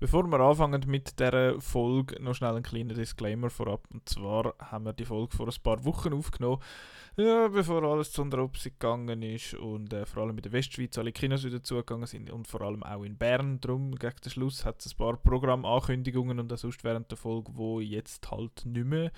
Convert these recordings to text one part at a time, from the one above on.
Bevor wir anfangen mit dieser Folge, noch schnell ein kleiner Disclaimer vorab. Und zwar haben wir die Folge vor ein paar Wochen aufgenommen, ja, bevor alles zu einer Opsi gegangen ist und äh, vor allem in der Westschweiz alle Kinos wieder zugegangen sind und vor allem auch in Bern. Darum, gegen den Schluss hat es ein paar Programmankündigungen und auch sonst während der Folge, die jetzt halt nicht mehr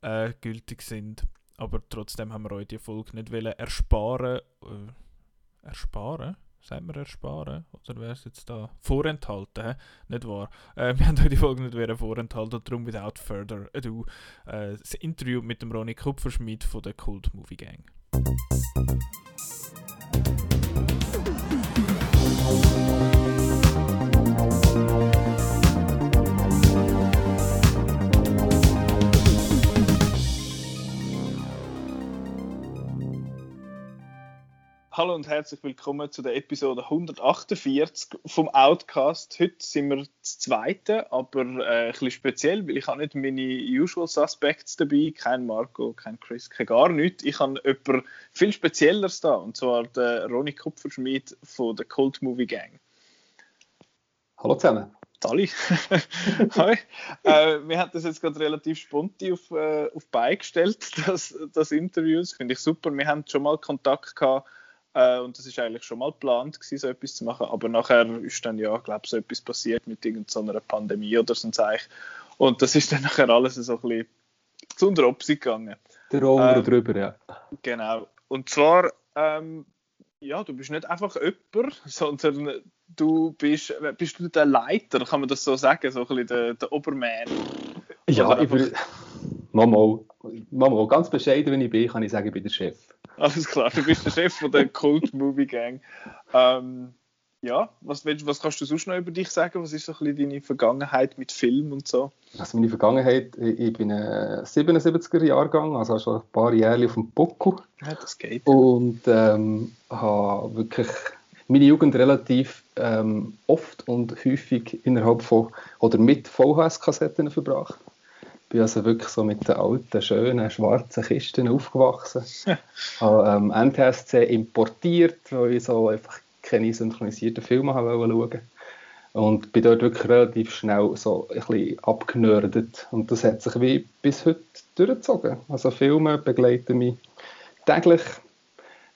äh, gültig sind. Aber trotzdem haben wir euch die Folge nicht wollen ersparen. Äh, ersparen? Sagen wir ersparen? Oder wäre es jetzt da vorenthalten? Nicht wahr? Äh, wir haben euch die Folge nicht wieder vorenthalten darum without further ado äh, das Interview mit dem Ronny Kupferschmidt von der Cult Movie Gang. Hallo und herzlich willkommen zu der Episode 148 vom Outcast. Heute sind wir das zweite, aber äh, ein bisschen speziell, weil ich habe nicht meine Usual Suspects dabei, kein Marco, kein Chris, kein gar nichts. Ich habe jemanden viel Spezielleres da, und zwar den Ronny Kupferschmidt von der Cult Movie Gang. Hallo zusammen. Sali. Hi. äh, wir haben das jetzt gerade relativ spontan auf, äh, auf beigestellt, das, das Interview. Das finde ich super. Wir haben schon mal Kontakt gehabt äh, und das ist eigentlich schon mal geplant, gewesen, so etwas zu machen. Aber nachher ist dann ja, glaube so etwas passiert mit irgendeiner Pandemie oder so ein Zeichen. Und das ist dann nachher alles so ein bisschen zu unter Opsi gegangen. Der Roller ähm, drüber, ja. Genau. Und zwar, ähm, ja, du bist nicht einfach jemand, sondern du bist, bist du der Leiter, kann man das so sagen, so ein bisschen der, der Oberman. Ja, ich will, mal, mal, ganz bescheiden, wenn ich bin, kann ich sagen, ich bin der Chef. Alles klar, du bist der Chef von der Cult Movie Gang. Ähm, ja, was, was kannst du sonst noch über dich sagen? Was ist so ein bisschen deine Vergangenheit mit Film und so? Also meine Vergangenheit, ich bin ein 77er Jahrgang, also schon ein paar Jahre auf dem Buckel. Ja, das geht. Und ähm, habe wirklich meine Jugend relativ ähm, oft und häufig innerhalb von oder mit VHS-Kassetten verbracht bin also wirklich so mit den alten, schönen, schwarzen Kisten aufgewachsen. Habe ähm, NTSC importiert, weil ich so einfach keine synchronisierten Filme haben wollte Und bin dort wirklich relativ schnell so ein bisschen abgenördet. Und das hat sich wie bis heute durchgezogen. Also Filme begleiten mich täglich.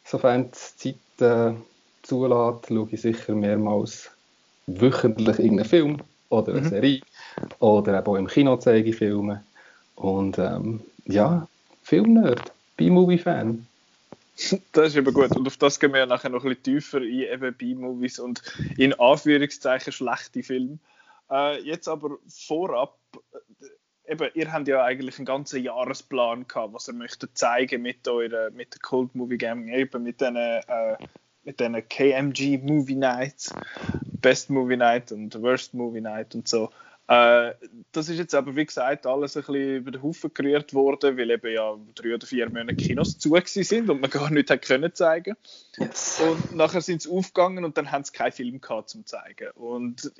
Sofern die Zeit äh, zulässt, schaue ich sicher mehrmals wöchentlich irgendeinen Film oder eine mhm. Serie. Oder eben auch im Kino zeige ich Filme. Und ähm, ja, Filmnerd, B-Movie-Fan. Das ist eben gut. Und auf das gehen wir nachher noch ein bisschen tiefer ein, eben B-Movies und in Anführungszeichen schlechte Filme. Äh, jetzt aber vorab, äh, eben, ihr habt ja eigentlich einen ganzen Jahresplan gehabt, was ihr möchtet zeigen mit eurer, mit der Cold Movie Gaming, eben mit diesen, äh, mit diesen KMG Movie Nights, Best Movie Night und Worst Movie Night und so. Äh, das ist jetzt aber, wie gesagt, alles ein bisschen über den Haufen gerührt worden, weil eben ja drei oder vier Monate Kinos zu sind und man gar nichts hat können zeigen. Yes. Und nachher sind sie aufgegangen und dann haben sie keinen Film gehabt zum zeigen. Und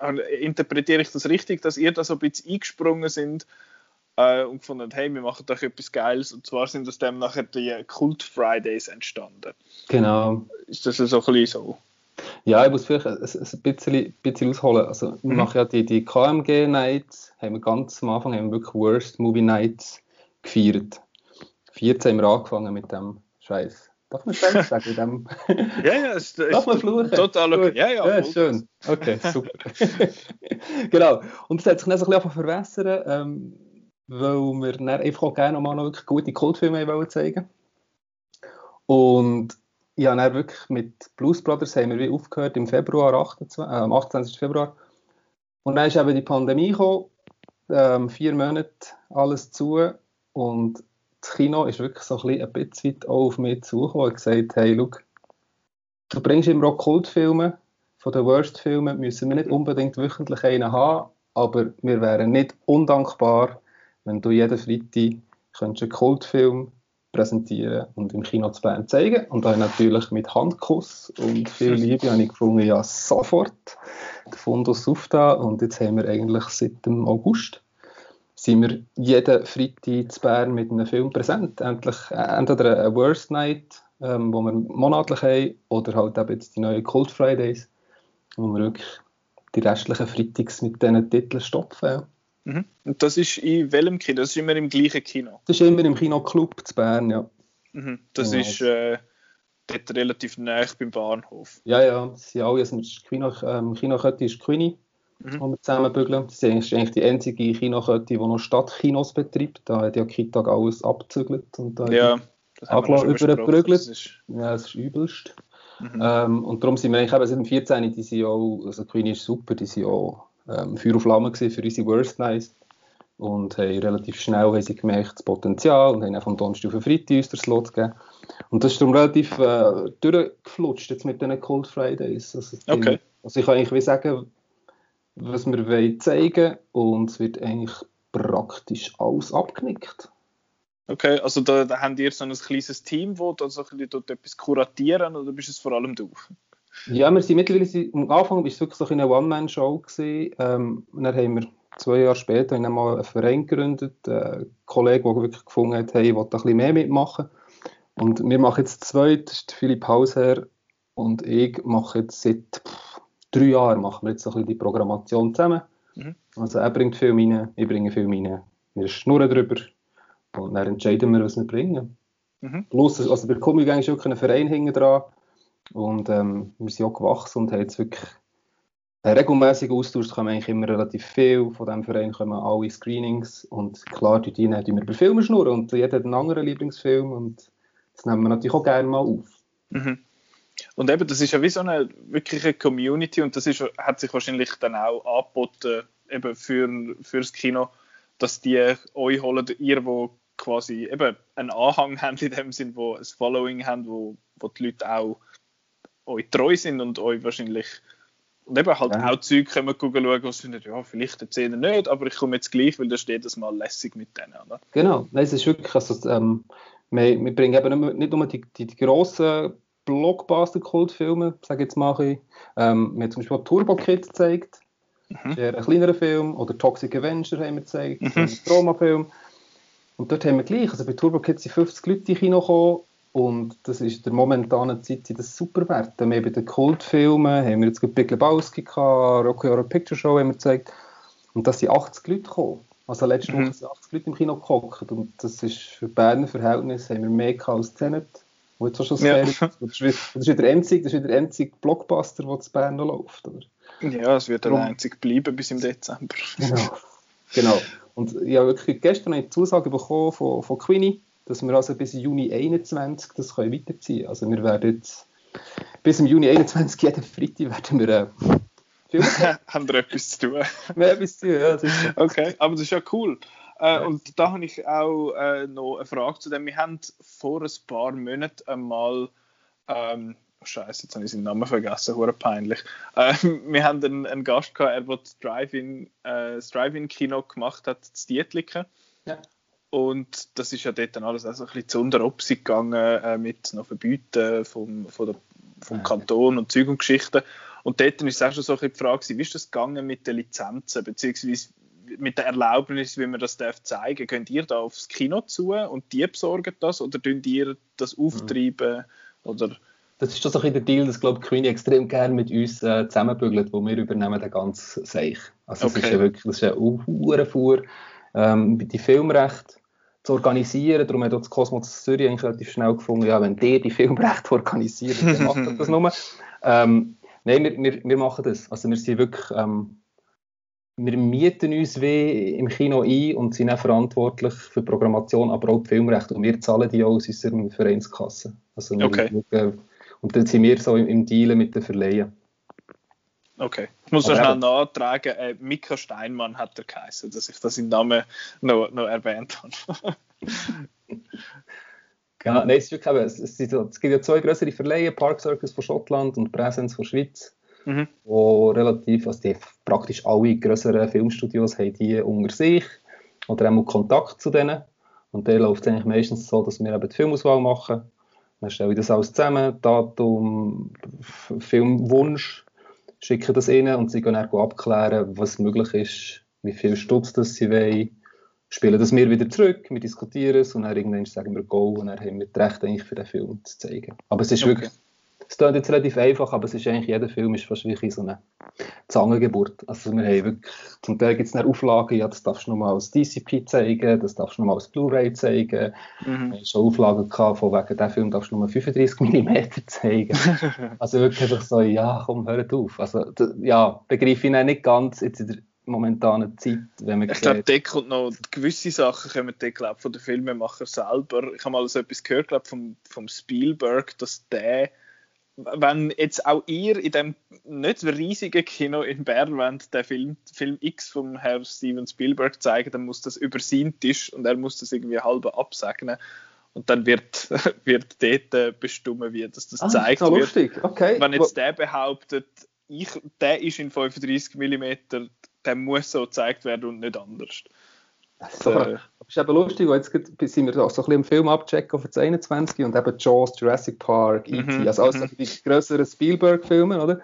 äh, interpretiere ich das richtig, dass ihr da so ein bisschen eingesprungen sind äh, und gefunden hey, wir machen doch etwas Geiles. Und zwar sind aus dem nachher die Cult Fridays entstanden. Genau. Ist das so ein bisschen so? Ja, ich muss vielleicht ein, ein bisschen, bisschen ausholen. Also, wir mhm. machen ja die, die KMG Nights, haben wir ganz am Anfang haben wir wirklich Worst Movie Nights gefeiert. 14 haben wir angefangen mit dem Scheiß. Darf man Scheiß sagen? Dem ja, ja, ist, Darf man fluchen? Total okay. Ja, ja, ja schön. Okay, super. genau. Und es hat sich dann so ein bisschen verwässern, ähm, weil wir dann einfach auch gerne mal noch wirklich gute Kultfilme zeigen Und ja, dann wirklich mit Blues Brothers haben wir wie aufgehört im Februar, 28, äh, am 28. Februar. Und dann ist eben die Pandemie gekommen, ähm, vier Monate alles zu und das Kino ist wirklich so ein, bisschen weit auf mich zugekommen und gesagt, hey, look, du bringst immer auch Kultfilme, von den Worst-Filmen müssen wir nicht unbedingt wöchentlich einen haben, aber wir wären nicht undankbar, wenn du jeden Freitag einen Kultfilm präsentieren und im Kino zu Bern zeigen. Und dann natürlich mit Handkuss und viel Liebe habe ich gefunden, ja, sofort der Fundus auf da. Und jetzt haben wir eigentlich seit dem August sind wir jeden Freitag zu Bern mit einem Film präsent. Endlich, äh, entweder eine Worst Night, ähm, wo wir monatlich haben, oder halt eben jetzt die neuen Cult Fridays, wo wir wirklich die restlichen Freitags mit diesen Titeln stopfen. Mhm. Und das ist in welchem Kino? Das ist immer im gleichen Kino? Das ist immer im Kino Club zu Bern, ja. Mhm. Das ja. ist äh, dort relativ nah beim Bahnhof. Ja, ja, das sind alle, also Kino, ähm, Kinokette ist Queenie, mhm. die wir zusammenbügeln. Das ist eigentlich die einzige Kinokette, die noch Stadtkinos betreibt. Da hat ja Kitag alles abgezügelt und da ja, das haben wir übergeprügelt. Ja, das ist übelst. Mhm. Ähm, und darum sind wir eigentlich eben seit dem 14. Die sind auch, also Queenie ist super, die sind auch ähm, Feuer und Flamme für unsere Worst Nights und haben relativ schnell haben sie gemerkt, das Potenzial und haben auch vom Donnerstag auf Freitag uns den Slot gegeben. Und das ist darum relativ äh, durchgeflutscht jetzt mit diesen Cold Fridays. Also, okay. also ich kann eigentlich sagen, was wir wollen zeigen und es wird eigentlich praktisch alles abgenickt. Okay, also da, da habt ihr so ein kleines Team, das so dort etwas kuratieren oder bist es vor allem du? Ja, wir sind mittlerweile, am Anfang war es wirklich so eine One-Man-Show ähm, und dann haben wir zwei Jahre später haben mal einen Verein gegründet, ein Kollege, der wirklich gefunden hat, hey, ich will ein bisschen mehr mitmachen. Und wir machen jetzt zwei, das ist Philipp Hausherr und ich mache jetzt seit drei Jahren machen wir jetzt ein bisschen die Programmation zusammen. Mhm. Also er bringt Film rein, ich bringe Film rein. Wir schnurren drüber und dann entscheiden wir, was wir bringen. Mhm. Plus, also bei Comic ist wirklich ein Verein hinten dran und ähm, wir sind auch gewachsen und haben jetzt wirklich einen regelmäßigen Austausch, kommen eigentlich immer relativ viel. Von diesem Verein kommen alle Screenings und klar, die dienen wir über Filme schnurren und jeder hat einen anderen Lieblingsfilm und das nehmen wir natürlich auch gerne mal auf. Mhm. Und eben, das ist ja wie so eine wirkliche Community und das ist, hat sich wahrscheinlich dann auch angeboten eben für, für das Kino, dass die euch holen, ihr, wo quasi eben einen Anhang haben in dem Sinn, wo ein Following haben, wo, wo die Leute auch euch treu sind und euch wahrscheinlich und eben halt ja. auch Zeug können schauen, was sind, ja, vielleicht erzählen Szene nicht, aber ich komme jetzt gleich, weil da steht das mal lässig mit denen, oder? Genau, Nein, es ist wirklich, also, ähm, wir, wir, bringen eben nicht nur die, die, die grossen Blockbuster-Kultfilme, sage jetzt mal ich. Ähm, wir haben zum Beispiel Turbo Kid gezeigt, mhm. ein kleinerer Film, oder Toxic Avenger haben wir gezeigt, mhm. ein Trauma-Film. Und dort haben wir gleich, also bei Turbo Kids sind 50 Leute in Kino gekommen und das ist der momentanen Zeit das super Wert. Wir haben bei den Kultfilmen, haben wir jetzt Big Lebowski gehabt, Rocky Horror Picture Show haben wir gezeigt und da sind 80 Leute gekommen. Also letzte mhm. Woche sind 80 Leute im Kino gehockt und das ist für Berner Verhältnisse haben wir mehr gehabt als Tenet, wo jetzt schon ja. das, ist, das ist wieder das ist wieder einzig Blockbuster, der zu Bern noch läuft. Oder? Ja, es wird der einzig bleiben bis im Dezember. Genau. genau. Und ich habe wirklich gestern eine Zusage bekommen von, von Queenie, dass wir also bis Juni 21 das können weiterziehen können. Also wir werden jetzt bis im Juni 21 jeden Freitag werden wir äh, haben wir etwas zu tun. Wir etwas zu tun, ja. Okay, aber das ist ja cool. Äh, und da habe ich auch äh, noch eine Frage zu dem. Wir haben vor ein paar Monaten einmal, ähm, oh Scheiße, jetzt habe ich seinen Namen vergessen, hure peinlich. Äh, wir haben einen, einen, Gast gehabt, er, der das Drive-In äh, Drive Kino gemacht hat, das Dietliken. Ja. Und das ist ja dort dann alles auch so ein bisschen zu Unteropsi gegangen äh, mit noch Verbieten vom, der, vom Kanton und Zeug und Geschichten. Und dort ist auch schon so ein die Frage, wie ist das gegangen mit den Lizenzen, beziehungsweise mit der Erlaubnis, wie man das darf zeigen Könnt ihr da aufs Kino zu und die besorgen das oder könnt ihr das mhm. auftreiben? Oder? Das ist so ein der Deal, dass glaube Queenie extrem gerne mit uns äh, zusammenbügelt, wo wir übernehmen den ganzen Seich. Also okay. das ist ja wirklich das ist ja Fuhr, ähm, die Filmrechte zu organisieren. Darum hat das Cosmos Zürich eigentlich relativ schnell gefunden, ja, wenn der die Filmrechte organisiert, dann macht er das nur. Ähm, nein, wir, wir, wir, machen das. Also wir sind wirklich, ähm, wir mieten uns wie im Kino ein und sind auch verantwortlich für die Programmation, aber auch die Filmrechte. Und wir zahlen die auch aus unserer Vereinskasse. Also okay. Wir, und dann sind wir so im, im Deal mit den Verleihen. Okay. Ich muss noch schnell nachtragen, äh, Mika Steinmann hat er geheißen, dass ich das im Namen noch, noch erwähnt habe. genau, nein, es, ist wirklich, es, es, es gibt ja zwei größere Verleihe, Park Circus von Schottland und Präsenz von Schweiz, mhm. wo relativ, also die praktisch alle größeren Filmstudios haben die unter sich oder auch Kontakt zu denen. Und der läuft eigentlich meistens so, dass wir eben die Filmauswahl machen. Dann stelle ich das alles zusammen, Datum, Filmwunsch, schicken das ihnen und sie können dann abklären, was möglich ist, wie viel Stutz das sie wollen, spielen das mir wieder zurück, wir diskutieren es und dann irgendwann sagen wir Go und dann haben wir das Recht eigentlich für den Film zu zeigen. Aber es ist okay. wirklich, es klingt jetzt relativ einfach, aber es ist eigentlich, jeder Film ist fast wie so eine Zangengeburt. Also wir haben wirklich, zum Teil gibt es eine Auflage, ja, das darfst du nur mal als DCP zeigen, das darfst du nur mal als Blu-ray zeigen. Mhm. Wir schon Auflagen gehabt, von wegen, der Film darfst du nur 35 mm zeigen. also wirklich einfach so, ja, komm, hört auf. Also, ja, begreife ich nicht ganz jetzt in der momentanen Zeit, wenn man Ich glaube, da kommt noch gewisse Sachen kommen da, glaub, von den Filmemacher selber. Ich habe mal so etwas gehört, glaub, vom, vom Spielberg, dass der wenn jetzt auch ihr in dem nicht riesigen Kino in Bern wollt, den Film, Film X vom Herrn Steven Spielberg zeigen, dann muss das über seinen Tisch und er muss das irgendwie halb absegnen. Und dann wird, wird dort bestimmen, wie das, das ah, zeigt das lustig. Okay. Wenn jetzt der behauptet, ich, der ist in 35 mm, der muss so gezeigt werden und nicht anders. So, äh, das ist eben lustig, jetzt sind wir so ein bisschen im Film abchecken für 21 und eben Jaws, Jurassic Park, E.T., mhm, also alles die größeren Spielberg-Filme, oder?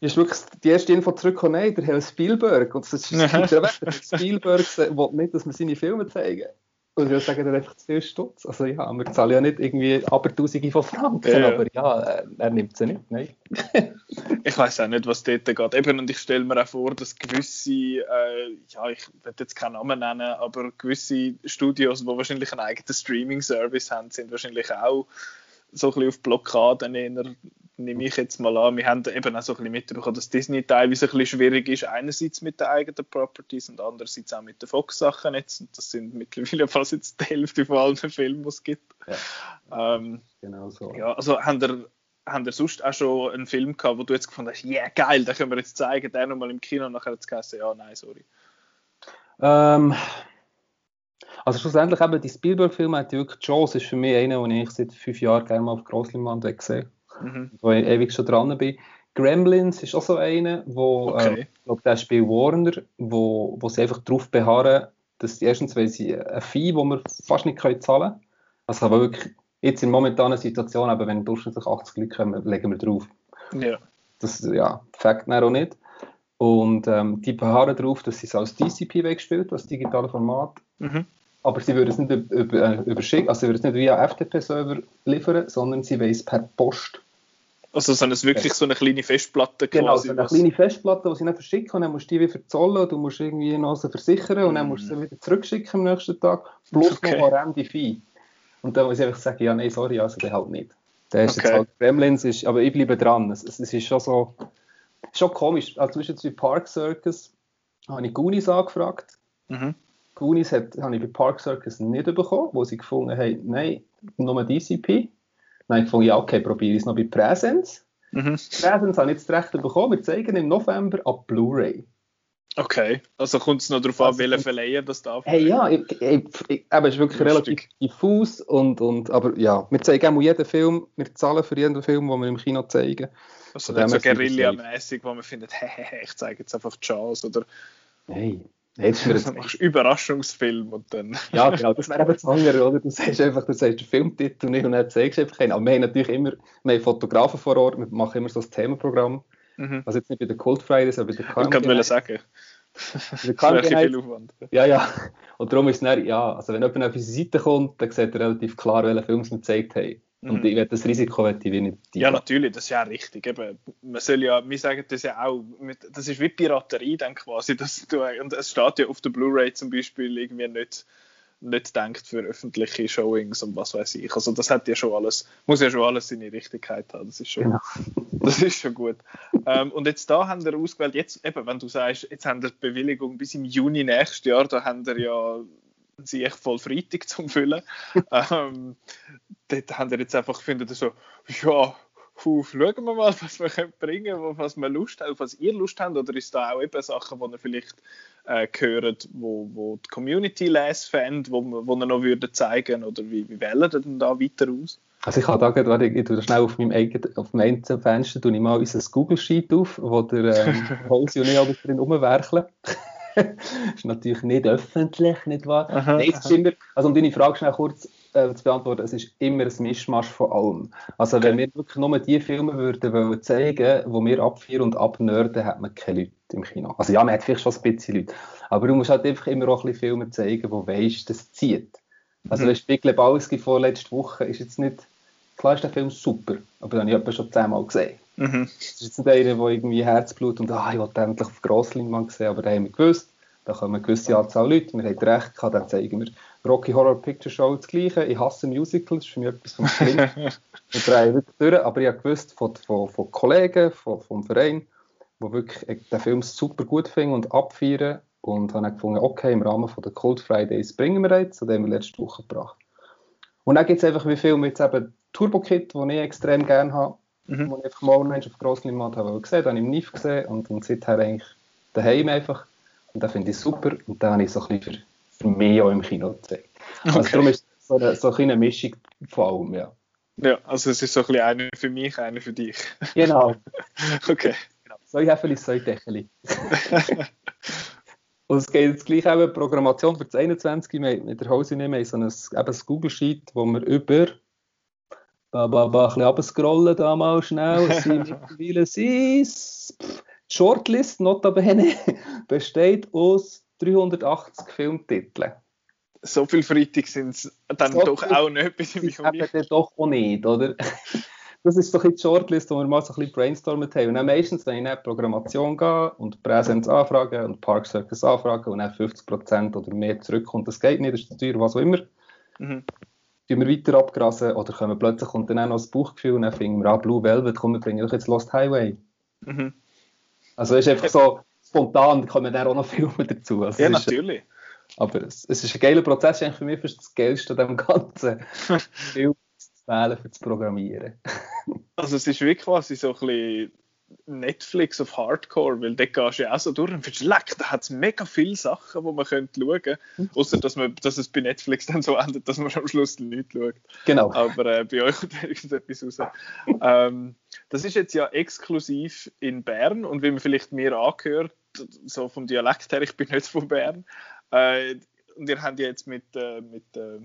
ist wirklich die erste Info zurückgekommen, nein, der Herr Spielberg, und das ist der Weg, Spielberg will nicht, dass wir seine Filme zeigen. Und ich würde sagen, er einfach zu viel Stutz. Also ja, wir zahlen ja nicht irgendwie aber Tausende von Franken, ja, aber ja, äh, er nimmt sie nicht, nein. ich weiß auch nicht, was dort geht. Eben, und ich stelle mir auch vor, dass gewisse, äh, ja, ich will jetzt keinen Namen nennen, aber gewisse Studios, die wahrscheinlich einen eigenen Streaming-Service haben, sind wahrscheinlich auch so ein bisschen auf Blockaden eher nehme ich jetzt mal an. Wir haben eben auch so ein bisschen mitbekommen, dass Disney teilweise ein bisschen schwierig ist, einerseits mit den eigenen Properties und andererseits auch mit den Fox-Sachen jetzt. Und das sind mittlerweile fast jetzt die Hälfte von allen Filmen, die es gibt. Ja. Ähm, genau so. Ja, also haben ihr sonst auch schon einen Film gehabt, wo du jetzt gefunden hast, yeah, geil, den können wir jetzt zeigen, der nochmal im Kino, und nachher hat es geheißen, ja, nein, sorry. Ähm, also schlussendlich eben die Spielberg-Filme, wirklich Jaws ist für mich einer, den ich seit fünf Jahren gerne mal auf Grossleinwand gesehen mhm. wo ich ewig schon dran bin. Gremlins ist auch so einer, wo, okay. äh, ich glaube, der spielt Warner, wo, wo sie einfach darauf beharren, dass die erstens, weil sie ein Fee, das wir fast nicht können zahlen können, also wirklich jetzt in momentaner Situation, aber wenn durchschnittlich 80 Leute kommen, legen wir drauf. Ja. Das ja, Fakt auch nicht. Und ähm, die beharren darauf, dass sie es als DCP wegspielt, das digitale Format. Mhm. Aber sie würden es nicht über, äh, überschicken, also sie würden es nicht via FTP-Server liefern, sondern sie wollen es per Post also sind es wirklich so eine kleine Festplatte genau, quasi? Genau, so eine kleine Festplatte, die sie dann verschicken und dann musst du die wieder verzollen, du musst irgendwie noch so versichern und dann musst du sie wieder zurückschicken am nächsten Tag, plus okay. noch ein Fee. Und dann muss ich einfach sagen, ja, nein, sorry, also der halt nicht. Der ist okay. jetzt halt Gremlins, ist, aber ich bleibe dran. Es, es, ist schon so, schon komisch. Also zum Beispiel bei Park Circus habe ich Goonies angefragt. Mhm. Goonies habe ich bei Park Circus nicht bekommen, wo sie gefunden haben, nein, nur DCP. Dann habe ich gefunden, ja, okay, probiere ich es noch bei Präsenz. Mhm. Präsenz habe ich jetzt recht bekommen. Wir zeigen im November ab Blu-ray. Okay, also kommt es noch darauf also, an, welcher Verleiher das darf. Hey, ja, ich, ich, ich, aber es ist wirklich Lustig. relativ diffus. Und, und, aber ja, wir zeigen auch jeden Film, wir zahlen für jeden Film, den wir im Kino zeigen. Also nicht so Guerilla-mäßig, wo man findet, hey, ich zeige jetzt einfach Charles oder. Hey, Jetzt du machst Überraschungsfilm und dann. ja, genau, das wäre eben das andere, oder? Du sagst einfach, du sagst den Filmtitel nicht und dann zeigst du einfach einen. Aber wir haben natürlich immer, wir haben Fotografen vor Ort, wir machen immer so ein Themenprogramm. Mhm. Also jetzt nicht bei der Cold Fridays, aber bei der Carmen. Ich kann sagen. Der Carmen viel Aufwand. Ja, ja. Und darum ist es dann, ja, also wenn jemand auf unsere Seite kommt, dann sieht er relativ klar, welche Filme wir gezeigt haben. Und mhm. ich das Risiko möchte ich nicht. Ja, natürlich, das ist ja richtig. Eben, man soll ja, wir sagen das ja auch, das ist wie Piraterie dann quasi. Dass du, und es steht ja auf der Blu-ray zum Beispiel irgendwie nicht, nicht denkt für öffentliche Showings und was weiß ich. Also das hat ja schon alles, muss ja schon alles seine Richtigkeit haben. Das ist schon, genau. das ist schon gut. ähm, und jetzt da haben wir ausgewählt, jetzt eben, wenn du sagst, jetzt haben wir die Bewilligung bis im Juni nächstes Jahr, da haben wir ja sie echt voll Freitag zum Füllen. ähm, dort haben wir jetzt einfach gefunden, so, ja, Huf, schauen wir mal, was wir können bringen können, was wir Lust haben, was ihr Lust habt, oder ist da auch eben Sachen, die ihr vielleicht äh, gehört, wo, wo die Community lesen fände, wo, wo ihr noch würde zeigen oder wie, wie wählen ihr denn da weiter aus? Also ich habe da gerade, ich tue schnell auf meinem eigenen, auf meinem Fenster tue ich mal unser Google Sheet auf, wo der ähm, Holzi und ich drin rumwerkeln. ist natürlich nicht öffentlich, nicht wahr? Aha, Nein, es ist immer, also um deine Frage schnell kurz äh, zu beantworten, es ist immer ein Mischmasch von allem. Also okay. wenn wir wirklich nur die Filme würden wollen zeigen, wo wir abfeiern und abnörden, hat man keine Leute im Kino. Also ja, man hat vielleicht schon ein bisschen Leute, aber du musst halt einfach immer auch ein bisschen Filme zeigen, wo weißt, das zieht. Also mhm. Big Lebowski vorletzte Woche ist jetzt nicht klar ist der Film super, aber dann habe ich schon zehnmal gesehen. Mhm. Das ist jetzt nicht einer, der irgendwie Herzblut und ah, ich wollte endlich auf Grossleinwand sehen, aber da haben wir gewusst, da kommen eine gewisse Anzahl Leute, wir haben recht gehabt, dann zeigen wir Rocky Horror Picture Show das Gleiche. Ich hasse Musicals, das ist für mich etwas vom Schlimmsten. wir drehen wirklich durch, aber ich habe gewusst von, von, von Kollegen, von, vom Verein, die wirklich den Film super gut finden und abfeiern und habe dann gefunden, okay, im Rahmen von der Cold Fridays bringen wir jetzt, und den haben wir letzte Woche gebracht. Und dann gibt es einfach wie Filme jetzt eben Turbo Kid, den ich extrem gerne habe, mhm. wo ich einfach mal auf Grossleinwand habe gesehen, habe ich im NIF gesehen und, und seither eigentlich daheim einfach. Und den finde ich super und den habe ich so ein bisschen für, für mich auch im Kino gezeigt. Also okay. darum ist es so eine, so eine Mischung von allem, ja. Ja, also es ist so ein bisschen einer für mich, einer für dich. Genau. okay. Genau. So Häfeli, so Dächeli. Und es geht jetzt gleich auch eine Programmation für das 21. Wir mit der Hause nehmen, so ein, eben ein Google Sheet, wo wir über ein bisschen abscrollen da mal schnell. Es sind mittlerweile die Shortlist, notabene, besteht aus 380 Filmtiteln. So viele Freitag sind es dann so doch auch nicht bei dem doch auch nicht, oder? das ist doch die Shortlist, wo wir mal so ein bisschen brainstormen haben. Und dann meistens, wenn ich in eine Programmation gehe und Präsenz anfrage und Park Circus anfrage und dann 50% oder mehr zurückkommt, das geht nicht, das ist zu teuer, was auch immer, mhm. Tun wir weiter abgrasen oder kommen plötzlich kommt dann auch noch das Buchgefühl und dann finden wir, ah, Blue Velvet, komm, wir bringen doch jetzt Lost Highway. Mhm. Also es ist einfach so spontan, kommen dann auch noch Filme dazu. Also ja, natürlich. Ist, aber es, es, ist ein geiler Prozess, eigentlich für mich ist das Geilste an dem Ganzen. Film wählen für das Programmieren. also es ist wirklich quasi so ein bisschen Netflix auf Hardcore, weil dort gehst du ja auch so durch und findest, leck, da hat es mega viele Sachen, die man könnte schauen könnte. Mhm. Außer, dass, dass es bei Netflix dann so endet, dass man am Schluss nicht schaut. Genau. Aber äh, bei euch kommt irgendetwas raus. ähm, das ist jetzt ja exklusiv in Bern und wie man vielleicht mir angehört, so vom Dialekt her, ich bin nicht von Bern. Äh, und ihr habt ja jetzt mit, äh, mit äh,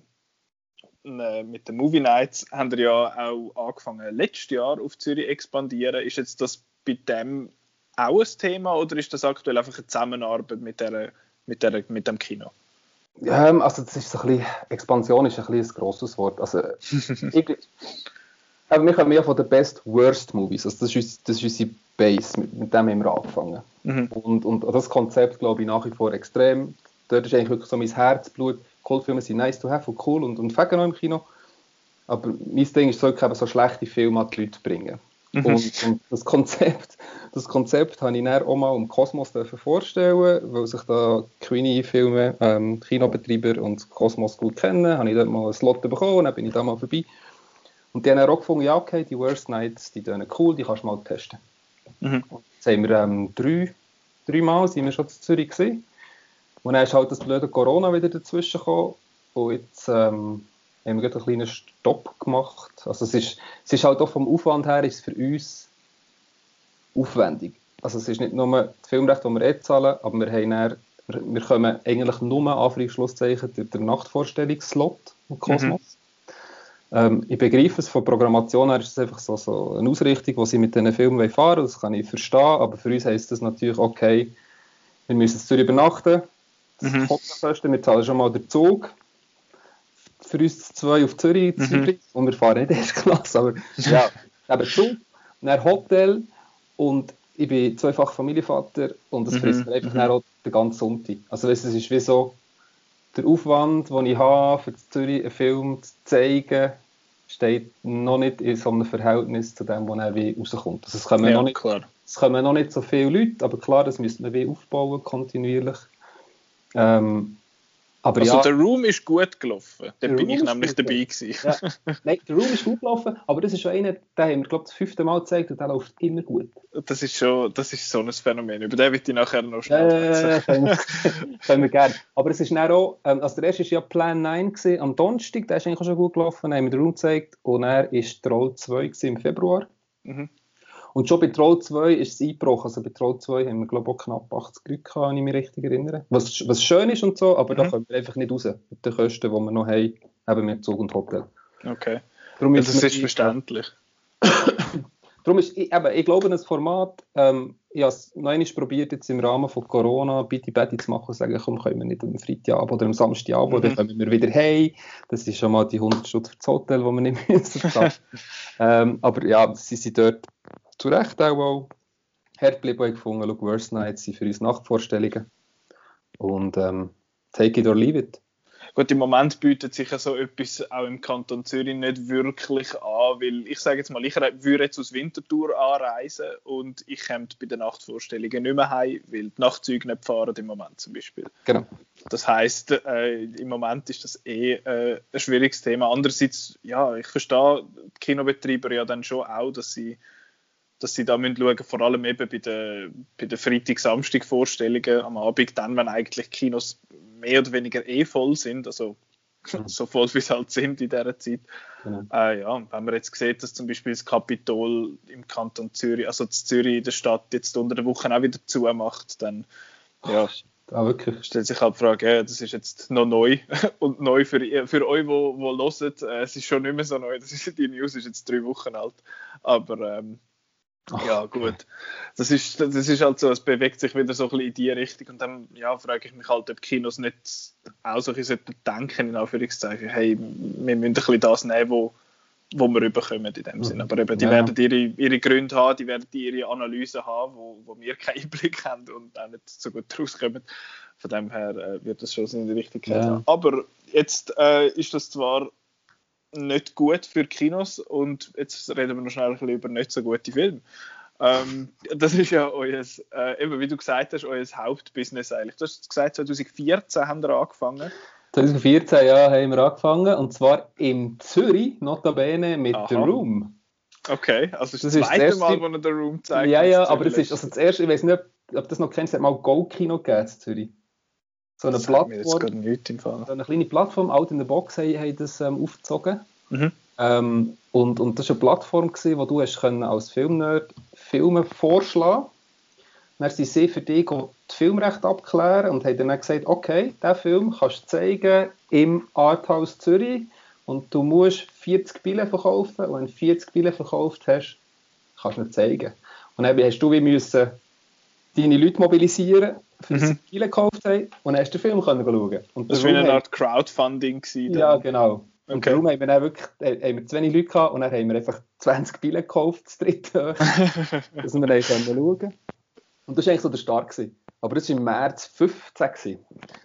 äh, mit den Movie Nights haben wir ja auch angefangen, letztes Jahr auf Zürich expandieren. Ist jetzt das bei dem auch ein Thema oder ist das aktuell einfach eine Zusammenarbeit mit, der, mit, der, mit dem Kino? Ja, ähm, also das ist so ein bisschen, Expansion ist ein, bisschen ein grosses Wort. Also, ich, aber wir kommen ja von den Best Worst Movies. Also das, ist, das ist unsere Base, mit, mit dem haben wir angefangen. Mhm. Und, und das Konzept glaube ich nach wie vor extrem. Dort ist eigentlich wirklich so mein Herzblut Kultfilme sind nice to have und cool und, und fegen noch im Kino. Aber mein Ding ist, sollte eben so schlechte Filme an die Leute bringen. Mhm. Und, und, das Konzept, das Konzept habe ich dann auch mal im Kosmos vorstellen, weil sich da Queenie-Filme, ähm, Kinobetreiber und Kosmos gut kennen, habe ich dort mal einen Slot bekommen und dann bin ich da mal vorbei. Und die haben auch gefunden, ja okay, die Worst Nights, die tun cool, die kannst du mal testen. Mhm. Jetzt haben wir ähm, drei, drei Mal sind wir schon in Zürich gesehen. Und dann ist halt das blöde Corona wieder dazwischen gekommen. Und jetzt ähm, haben wir einen kleinen Stopp gemacht. Also es ist, es ist halt auch vom Aufwand her ist für uns aufwendig. Also es ist nicht nur das Filmrecht, das wir eh zahlen, aber wir haben dann, wir, kommen eigentlich nur Anführungsschlusszeichen durch den Nachtvorstellungsslot im Kosmos. Mhm. Ähm, ich begreife es, von Programmation her ist es einfach so, so eine Ausrichtung, die sie mit diesen Filmen fahren wollen, das kann ich verstehen, aber für uns heisst das natürlich, okay, wir müssen es übernachten, mhm. Hotelkosten. Wir zahlen schon mal den Zug für uns zwei auf Zürich, mhm. und wir fahren nicht erst Klasse, aber ja, eben Zug, dann Hotel und ich bin zweifach Familienvater und das mhm. frisst mir einfach mhm. auch den ganzen Sonntag. Also es ist wie so der Aufwand, den ich habe, für Zürich einen Film zu zeigen, steht noch nicht in so einem Verhältnis zu dem, was er wie rauskommt. Also es kommen, ja, noch nicht, klar. es kommen noch nicht so viele Leute, aber klar, das müssen wir wie aufbauen, kontinuierlich. Ähm, aber also ja, der Room ist gut gelaufen. Da bin ich nämlich dabei gewesen. Ja. Nein, der Room ist gut gelaufen, aber das ist schon einer, den haben wir, glaube das fünfte Mal gezeigt und der läuft immer gut. Das ist schon, das ist so ein Phänomen. Über den würde ich nachher noch schnell äh, können, können wir gerne. Aber es ist dann auch, ähm, also der erste war ja Plan 9 gewesen, am Donnerstag, der ist eigentlich schon gut gelaufen, dann haben wir den Room gezeigt und er ist Troll 2 im Februar. Mhm. Und schon bei Troll 2 ist es eingebrochen. Also bei Troll 2 haben wir, glaube ich, auch knapp 80 Leute gehabt, wenn ich mich richtig erinnere. Was, was schön ist und so, aber mhm. da kommen wir einfach nicht raus mit den Kosten, die wir noch haben, eben mit Zug und Hotel. Okay. Darum das ist verständlich. darum ist, ich, eben, ich glaube, das Format, ähm, ich habe es noch einmal probiert, jetzt im Rahmen von Corona Bitte Betty zu machen und sagen, komm, können wir nicht am Freitagabend oder am Samstagabend, mhm. dann kommen wir wieder heim. Das ist schon mal die 100 Stunden für das Hotel, die wir nicht müssen ähm, Aber ja, sie sind dort zu Recht auch, auch hart geblieben gefunden. Look, Worst Nights sind für uns Nachtvorstellungen. Und ähm, take it or leave it. Gut, im Moment bietet sich ja so etwas auch im Kanton Zürich nicht wirklich an, weil ich sage jetzt mal, ich würde jetzt aus Winterthur anreisen und ich komme bei den Nachtvorstellungen nicht mehr heim, weil die Nachtzüge nicht fahren im Moment zum Beispiel. Genau. Das heißt, äh, im Moment ist das eh äh, ein schwieriges Thema. Andererseits, ja, ich verstehe die Kinobetreiber ja dann schon auch, dass sie dass sie da müssen schauen, vor allem eben bei den, bei den Freitag-Samstag-Vorstellungen am Abend, dann, wenn eigentlich Kinos mehr oder weniger eh voll sind, also so voll wie sie halt sind in dieser Zeit. Mhm. Äh, ja, wenn man jetzt sieht, dass zum Beispiel das Kapitol im Kanton Zürich, also das Zürich in der Stadt jetzt unter der Woche auch wieder zumacht, dann ja, Ah, wirklich? Stellt sich halt die Frage, ja, das ist jetzt noch neu und neu für, für euch, die wo, wo hören, äh, es ist schon nicht mehr so neu, das ist, die News ist jetzt drei Wochen alt, aber ähm, ja, gut. Das ist, das ist halt so, es bewegt sich wieder so ein bisschen in die Richtung und dann ja, frage ich mich halt, ob Kinos nicht auch so ein bisschen denken, in Anführungszeichen, hey, wir müssen ein bisschen das nehmen, wo, wo wir rüberkommen in dem mhm. Sinn. Aber eben, die ja. werden ihre, ihre Gründe haben, die werden ihre Analysen haben, wo, wo wir keinen Einblick haben und auch nicht so gut rauskommen. Von dem her äh, wird das schon in die Richtung gehen. Ja. Aber jetzt äh, ist das zwar nicht gut für Kinos und jetzt reden wir noch schnell ein bisschen über nicht so gute Filme. Ähm, das ist ja euer, äh, eben wie du gesagt hast, euer Hauptbusiness eigentlich. Du hast gesagt, 2014 haben wir angefangen. 2014, ja, haben wir angefangen und zwar in Zürich, notabene mit Aha. The Room. Okay, also das, das ist das zweite Mal, wo er The Room zeigt. Ja, ja, aber das ist also das erste, ich weiß nicht, ob das noch kennst, es hat mal Go-Kino gegeben in Zürich. So eine Plattform. Nicht. So eine kleine Plattform, Out in the Box, haben, haben das ähm, aufgezogen. Mhm. Ähm, und, und das war eine Plattform, gewesen, wo du hast können als Filmnerd Filme vorschlagen Dann sind sie für dich das Filmrecht abklären und haben dann gesagt, okay, diesen Film kannst du zeigen im Arthouse Zürich und du musst 40 Billen verkaufen und wenn du 40 Billen verkauft hast, kannst du ihn zeigen. Und dann hast du wie müssen deine Leute mobilisieren für mhm. Spiele gekauft haben und du den Film können schauen. Und das war eine Art Crowdfunding. Gewesen, ja, genau. Und okay. darum haben wir dann wirklich äh, haben wir zu wenig Leute gehabt und dann haben wir einfach 20 Billen gekauft, das dritte, dass wir dann schauen können. Und das war eigentlich so der Start. Gewesen. Aber das war im März 15. Gewesen.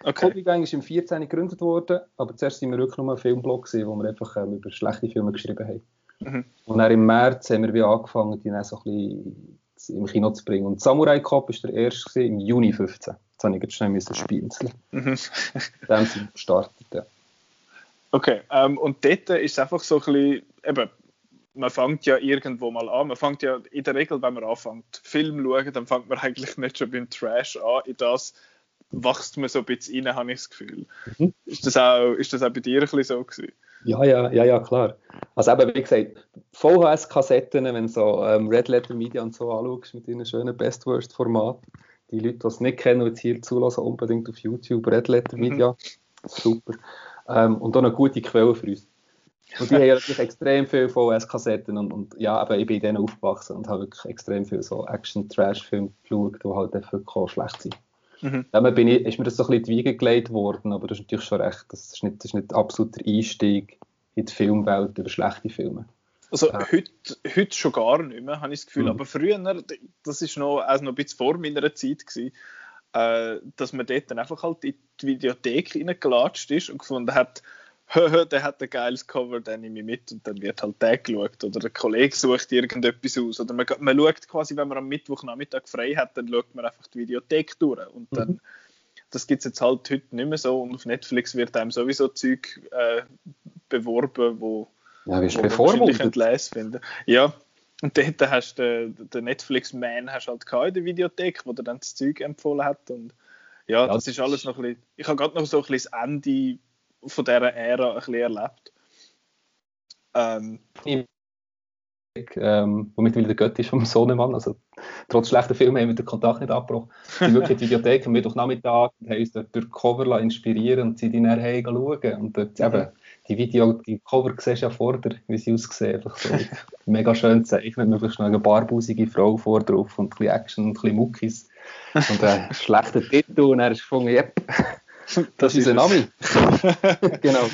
Okay. Gang ist im 14. gegründet worden, aber zuerst waren wir wirklich nur ein Filmblog, gewesen, wo wir einfach ähm, über schlechte Filme geschrieben haben. Mhm. Und dann im März haben wir wieder angefangen, die dann so ein bisschen im Kino zu bringen. Und Samurai Cop war der erste im Juni 15. Jetzt habe ich jetzt schnell spielen. Mhm. dann sind wir gestartet, ja. Okay, ähm, und dort ist es einfach so ein bisschen, eben, man fängt ja irgendwo mal an. Man fängt ja in der Regel, wenn man anfängt, Film zu schauen, dann fängt man eigentlich nicht schon beim Trash an. In das wächst man so ein bisschen rein, habe ich das Gefühl. Mhm. Ist, das auch, ist das auch bei dir ein bisschen so gewesen? Ja, ja, ja, ja, klar. Also eben, wie gesagt, VHS-Kassetten, wenn du so ähm, Red Letter Media und so anschaust, mit ihren schönen Best-Worst-Format, die Leute, die es nicht kennen und jetzt hier zulassen, unbedingt auf YouTube Red Letter mhm. Media. Mhm. Super. Ähm, und auch eine gute Quelle für uns. Und die haben natürlich extrem viele VS-Kassetten und, und, ja, aber ich bin in denen aufgewachsen und habe wirklich extrem viel so Action-Trash-Filme geschaut, die halt einfach schlecht sind. Mhm. Dann bin ich, ist mir das so ein bisschen in die Wiege gelegt worden, aber das ist natürlich schon recht, das ist nicht, das ist nicht absoluter Einstieg in die Filmwelt über schlechte Filme. Also ja. heute, heute schon gar nicht mehr, habe ich das Gefühl. Mhm. Aber früher, das ist noch, also noch ein bisschen vor meiner Zeit gewesen, äh, dass man dort dann einfach halt in die Videothek reingelatscht ist und gefunden hat, der hat ein geiles Cover, den nehme ich mit und dann wird halt der geschaut oder der Kollege sucht irgendetwas aus oder man, man schaut quasi, wenn man am Mittwochnachmittag frei hat, dann schaut man einfach die Videothek durch und dann mhm. das gibt es jetzt halt heute nicht mehr so und auf Netflix wird einem sowieso Zeug äh, beworben, wo, ja, wie wo man wahrscheinlich finden. Ja, und dort hast du den, Netflix-Man halt in der Videothek, wo der dann das Zeug empfohlen hat. Und ja, ja das ist alles noch ein bisschen. Ich habe gerade noch so ein bisschen das Ende von dieser Ära ein bisschen erlebt. Ähm, ähm, wo mittlerweile der Götti ist vom Sohnemann, also trotz schlechter Filme haben wir den Kontakt nicht abgebrochen. Sind wirklich in die Videothek am Mittwochnachmittag und haben uns dort durch Cover inspirieren und sind dann hey schauen. Und dort, eben, die Video, die Cover siehst du ja vor dir, wie sie aussehen. Einfach so mega schön zeichnet, möglichst noch eine barbusige Frau vor drauf und ein bisschen Action und ein bisschen Muckis. Und ein schlechter Titel und er ist gefunden, yep, das, das ist unser Name. genau.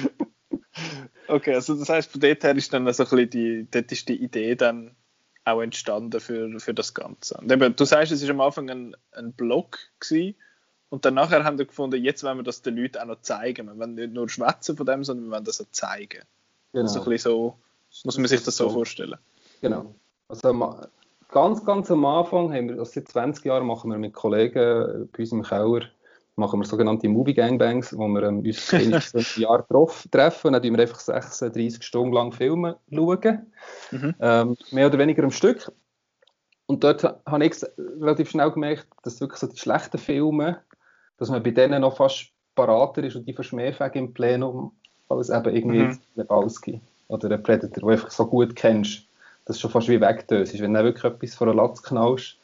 Okay, also das heißt, von dort her ist dann so ein bisschen die, dort ist die Idee dann auch entstanden für, für das Ganze. Und eben, du sagst, es war am Anfang ein, ein Blog gewesen, und dann nachher haben wir gefunden, jetzt wollen wir das den Leuten auch noch zeigen. Wir wollen nicht nur schwätzen von dem, sondern wir wollen das auch zeigen. Genau. Also ein bisschen so, muss man sich das so vorstellen. Genau. Also ganz, ganz am Anfang haben wir, also seit 20 Jahren machen wir mit Kollegen bei uns im Keller machen wir sogenannte Movie Gangbangs, wo wir ähm, uns wenigstens ein Jahr treffen und dann schauen wir einfach 36 Stunden lang Filme schauen. Mhm. Ähm, mehr oder weniger am Stück. Und dort habe ich relativ schnell gemerkt, dass wirklich so die schlechten Filme, dass man bei denen noch fast parater ist und die verschmähfähig im Plenum, als eben irgendwie mhm. Lebowski oder ein Predator, den du einfach so gut kennst, dass du schon fast wie wegdöst. Wenn du wirklich etwas vor der Latz knallst,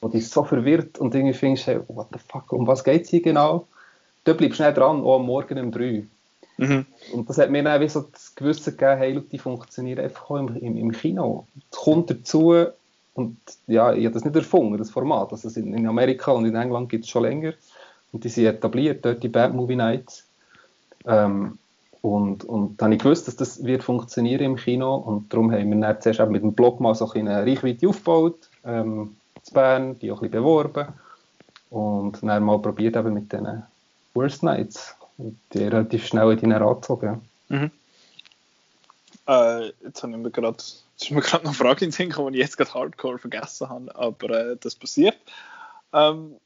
wo dich so verwirrt und irgendwie findest, hey, what the fuck, um was geht es hier genau? Da bleibst du schnell dran, auch am Morgen um drei. Mhm. Und das hat mir dann wie so das Gewissen gegeben, hey, die funktionieren einfach auch im, im, im Kino. Es kommt dazu, und ja, ich habe das nicht erfunden, das Format. Also in Amerika und in England gibt es schon länger. Und die sind etabliert, dort die Bad Movie Nights. Ähm, und, und dann habe ich gewusst, dass das wird funktionieren im Kino. Und darum haben wir dann zuerst mit dem Blog mal so eine Reichweite aufgebaut. Ähm, in Bern, die auch ein bisschen beworben. Und dann mal probiert eben mit den Worst Nights. Und die relativ schnell in die angezogen. Mhm. Äh, jetzt habe ich mir gerade ist mir gerade noch eine Frage in den Sinn gekommen, die ich jetzt gerade hardcore vergessen habe, aber äh, das passiert. Ähm,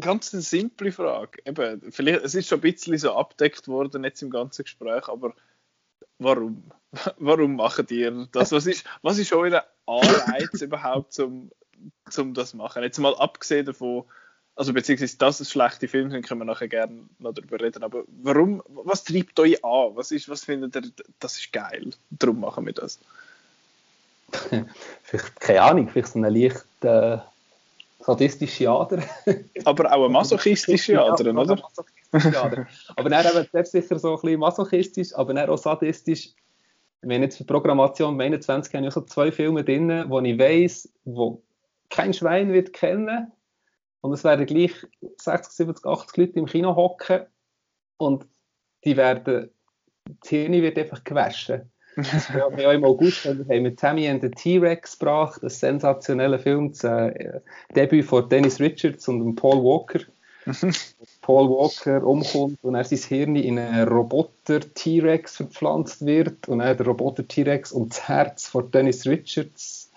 ganz eine simple Frage. Eben, vielleicht, es ist schon ein bisschen so abdeckt worden jetzt im ganzen Gespräch, aber warum? warum macht ihr das? Was ist, was ist euer Anreiz überhaupt, zum, zum das machen? Jetzt mal abgesehen davon, also beziehungsweise, dass es schlechte Filme sind, können wir nachher gerne noch darüber reden. Aber warum, was treibt euch an? Was, ist, was findet ihr, das ist geil? Darum machen wir das. vielleicht, keine Ahnung, vielleicht so eine leicht äh, sadistische Ader. aber auch eine masochistische Ader, ja, oder? Masochistische Ader. aber dann eben selbst sicher so ein bisschen masochistisch, aber dann auch sadistisch. Wenn jetzt für Programmation 21 habe ich so zwei Filme drin, wo ich weiss, wo kein Schwein wird kennen und es werden gleich 60, 70, 80 Leute im Kino hocken und die werden, das Hirn wird einfach gewaschen. ja, wir haben im August haben wir Tammy and the T-Rex gebracht, ein sensationeller Film, das äh, Debüt von Dennis Richards und Paul Walker. Paul Walker umkommt und er sein Hirn in einen Roboter T-Rex verpflanzt wird und er der Roboter T-Rex und das Herz von Dennis Richards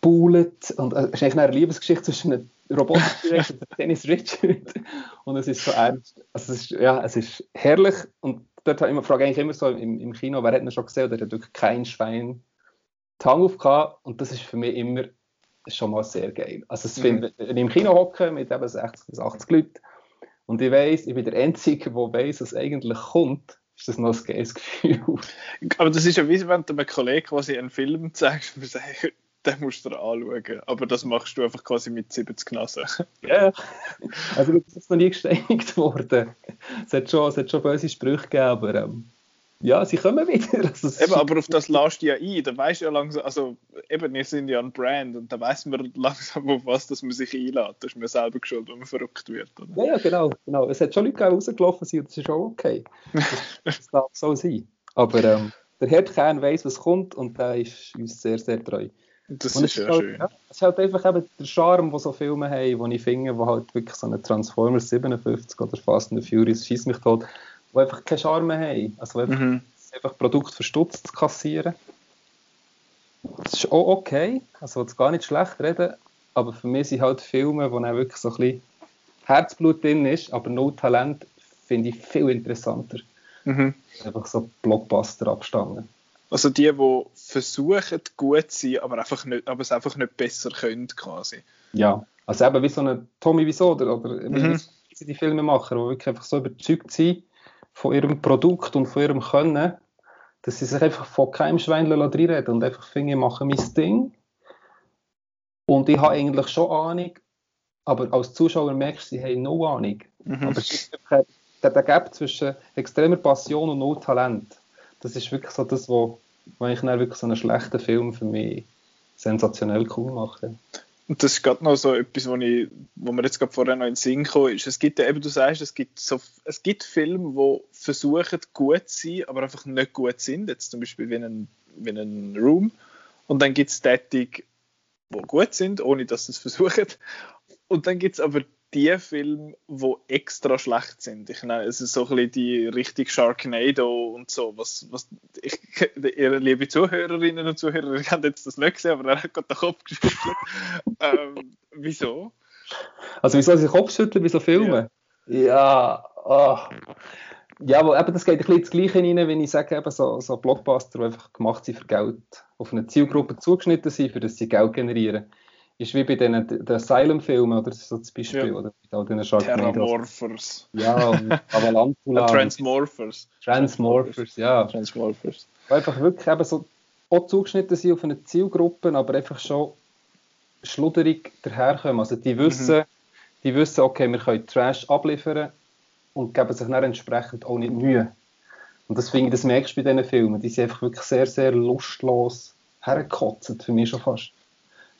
buhlt und äh, es ist eigentlich eine Liebesgeschichte zwischen einem Roboter Dennis Richard. Und es ist so ernst. Also es ist, ja, es ist herrlich. Und dort habe ich immer, frage eigentlich immer so im, im Kino, wer hat ihn schon gesehen oder hat wirklich kein Schwein die Hand aufgehabt. Und das ist für mich immer schon mal sehr geil. Also es mhm. find, wenn ich im Kino hocke mit eben 60 bis 80 Leuten und ich weiß, ich bin der Einzige, der weiß, was eigentlich kommt, ist das noch ein geiles Gefühl. Aber das ist ja wie wenn du einem Kollegen quasi einen Film zeigst und sagst, den musst du dir anschauen. Aber das machst du einfach quasi mit 70 Nasen. Ja, also das ist noch nie gesteinigt worden. Es hat schon, es hat schon böse Sprüche gegeben, aber ähm, ja, sie kommen wieder. Also, eben, aber auf das lasst du ja ein. Da weißt ja langsam, also eben, wir sind ja ein Brand und da weiß man langsam, auf was dass man sich einlädt. Das ist mir selber geschuld, wenn man verrückt wird. Oder? Ja, ja, genau, genau. Es hat schon Leute rausgelaufen sind und das ist auch okay. Das, darf so sein. Aber ähm, der Herdkern weiß, was kommt und der ist uns sehr, sehr treu. Das und ist ja halt, schön. Ja, es ist halt einfach eben der Charme, den so Filme haben, die ich finde, wo halt wirklich so eine Transformers 57 oder Fast and the Furious, schießt mich tot, die einfach keine Charme haben. Also einfach, mhm. einfach Produkt verstutzt zu kassieren. Das ist auch okay, also das gar nicht schlecht reden, aber für mich sind halt Filme, wo dann wirklich so ein bisschen Herzblut drin ist, aber no Talent, finde ich viel interessanter. Mhm. Einfach so Blockbuster abstangen. Also die, die versuchen gut zu sein, aber, einfach nicht, aber es einfach nicht besser können quasi. Ja, also eben wie so ein Tommy Wiseau oder, oder mhm. die Filmemacher, die wirklich einfach so überzeugt sind von ihrem Produkt und von ihrem Können, dass sie sich einfach von keinem Schwein reinreden und einfach finden, ich mache mein Ding. Und ich habe eigentlich schon Ahnung, aber als Zuschauer merkst du, sie haben no Ahnung. Mhm. Aber der, der Gap zwischen extremer Passion und Null Talent, das ist wirklich so das, was ich wirklich so einen schlechten Film für mich sensationell cool macht. Und das ist gerade noch so etwas, wo, ich, wo mir jetzt gerade vorher noch in den Sinn gekommen ist. Es gibt ja eben, du sagst, es gibt, so, es gibt Filme, die versuchen gut zu sein, aber einfach nicht gut sind. Jetzt zum Beispiel wie ein, wie ein Room. Und dann gibt es Tätig, die gut sind, ohne dass sie es versuchen. Und dann gibt es aber die Filme, die extra schlecht sind. Ich nenne es ist so ein bisschen die richtig Sharknado und so. Was, was ich, ihre liebe Zuhörerinnen und Zuhörer, ich habe jetzt das nicht gesehen, aber er hat gerade den Kopf geschüttelt. ähm, wieso? Also wieso sie den Kopf schütteln bei so Filmen? Ja, ja, oh. ja aber eben, das geht ein bisschen ins Gleiche rein, wenn ich sage, eben so, so Blockbuster, die einfach gemacht sind für Geld, auf eine Zielgruppe zugeschnitten sind, für das sie Geld generieren ist wie bei den, den Asylum-Filmen, oder so zum Beispiel, ja. oder bei all den Terramorphers. Ja, und Avalantula. Transmorphers. Transmorphers, ja. Transmorphers. Weil einfach wirklich eben so auch zugeschnitten sind auf eine Zielgruppe, aber einfach schon schluderig daherkommen. Also die wissen, mhm. die wissen, okay, wir können Trash abliefern und geben sich dann entsprechend auch nicht Mühe. Und das finde ich, das merkst du bei diesen Filmen. Die sind einfach wirklich sehr, sehr lustlos hergekotzt, für mich schon fast.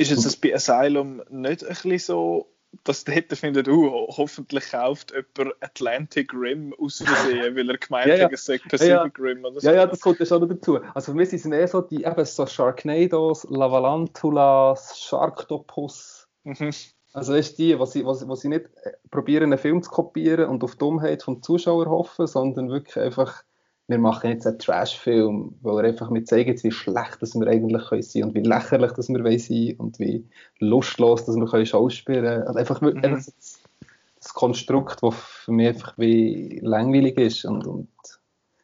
Ist jetzt das bei Asylum nicht ein bisschen so, dass die hätte findet, uh, hoffentlich kauft jemand Atlantic Rim aus Versehen, weil er gemeint ja, ja. hat, es sei Pacific ja, ja. Rim oder so. Ja, ja, das kommt ja schon dazu. Also für mich sind es mehr so die eben so Sharknados, Lavalantulas, Sharktopus. Mhm. Also ist die, was sie, was, was sie nicht äh, probieren, einen Film zu kopieren und auf Dummheit vom Zuschauer hoffen, sondern wirklich einfach wir machen jetzt einen Trash-Film, weil wir einfach mit zeigen, wie schlecht dass wir eigentlich können sein und wie lächerlich dass wir sein und wie lustlos dass wir können schauspielen können. Also einfach, mhm. einfach das, das, Konstrukt, das für mich einfach wie langweilig ist. Und, und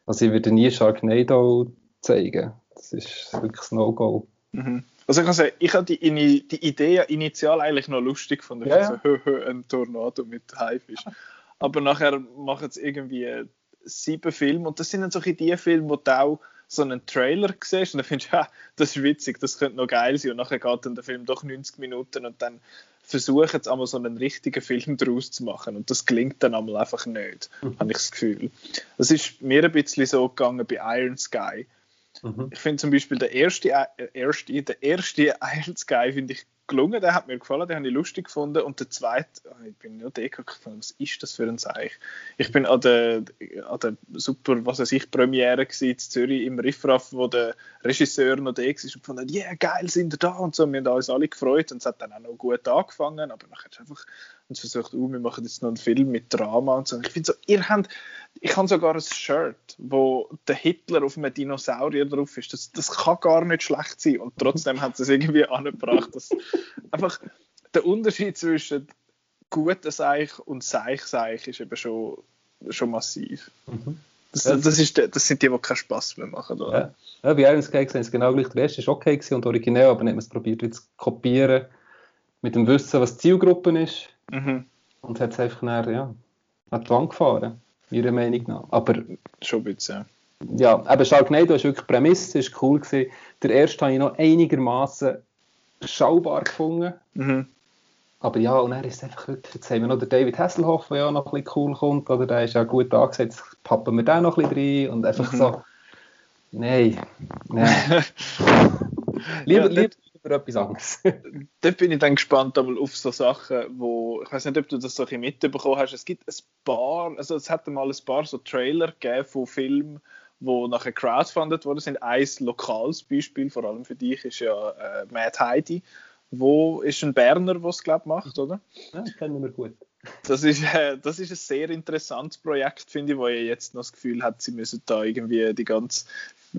also ich würde nie Sharknado zeigen. Das ist wirklich ein No-Go. Mhm. Also ich kann sagen, ich habe die, die Idee initial eigentlich noch lustig von der ja, so, ja. ein Tornado mit Haifisch. Aber nachher machen es irgendwie sieben Filme und das sind dann so die Filme, wo du auch so einen Trailer siehst und dann findest du, ja, das ist witzig, das könnte noch geil sein und nachher geht dann der Film doch 90 Minuten und dann versuchen sie einmal so einen richtigen Film daraus zu machen und das gelingt dann einmal einfach nicht, mhm. habe ich das Gefühl. Das ist mir ein bisschen so gegangen bei Iron Sky. Mhm. Ich finde zum Beispiel der erste, äh, erste, der erste Iron Sky finde ich gelungen, der hat mir gefallen, den habe ich lustig gefunden. Und der zweite, oh, ich bin nur gefunden, was ist das für ein Zeichen? Ich bin an der, an der super, was weiß ich, Premiere in Zürich im Riffraff, wo der Regisseur noch da war und gefunden, ja, yeah, geil, sind ihr da und so. Wir haben uns alle gefreut und es hat dann auch noch gut angefangen, aber nachher ist einfach und versucht, oh, wir machen jetzt noch einen Film mit Drama und so. Ich finde so, ihr habt, ich habe sogar ein Shirt, wo der Hitler auf einem Dinosaurier drauf ist. Das, das kann gar nicht schlecht sein und trotzdem hat es irgendwie angebracht, dass einfach der Unterschied zwischen guten Seich und Seich-Seich ist eben schon, schon massiv. Mhm. Das, das, ist, das sind die, die keinen Spaß mehr machen. Oder? Ja. ja, bei Iron Sky gesehen, genau gleich. Der erste war okay und originell, aber nicht mehr es probiert, zu kopieren mit dem Wissen, was die Zielgruppe ist. Mhm. Und hat es einfach nachher, ja, an die Wand gefahren, ihrer Meinung nach. Aber, Schon ein bisschen, ja. Ja, aber Sharknado ist wirklich Prämisse, ist cool gewesen. Der erste habe ich noch einigermaßen schaubar gefunden. Mhm. Aber ja, und er ist einfach wirklich, jetzt haben wir noch den David Hasselhoff, der ja noch ein bisschen cool kommt, oder der ist ja gut angesetzt, pappen wir den noch ein bisschen rein und einfach mhm. so, nein, nein. lieber, ja, lieber über etwas anderes. Dort bin ich dann gespannt auf so Sachen, wo, ich weiß nicht, ob du das so ein mitbekommen hast, es gibt ein paar, also es hat mal ein paar so Trailer gegeben von Filmen, wo nachher crowdfunded worden sind. Ein lokales Beispiel, vor allem für dich, ist ja äh, Mad Heidi, wo ist ein Berner, der es glaube macht, oder? Ja, das kennen wir gut. Das ist, äh, das ist ein sehr interessantes Projekt, finde ich, wo ihr jetzt noch das Gefühl hat, sie müssen da irgendwie die ganze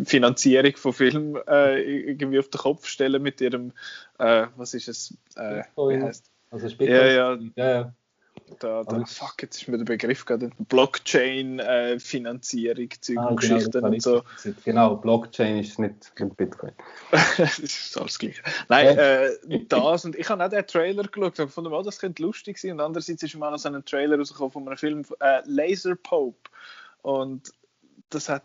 Finanzierung von Filmen äh, irgendwie auf den Kopf stellen mit ihrem, äh, was ist es, äh, wie heißt Also ja, ja, ja, ja. Da, da, fuck, jetzt ist mir der Begriff gerade Blockchain-Finanzierung, äh, Zeug ah, und genau, Geschichten und so. Genau, Blockchain ist nicht, nicht Bitcoin. das ist alles gleich. Nein, äh, das und ich habe auch den Trailer geschaut und gefunden, oh, das könnte lustig sein. Und andererseits ist mal noch so ein Trailer rausgekommen von einem Film, äh, Laser Pope. Und das hat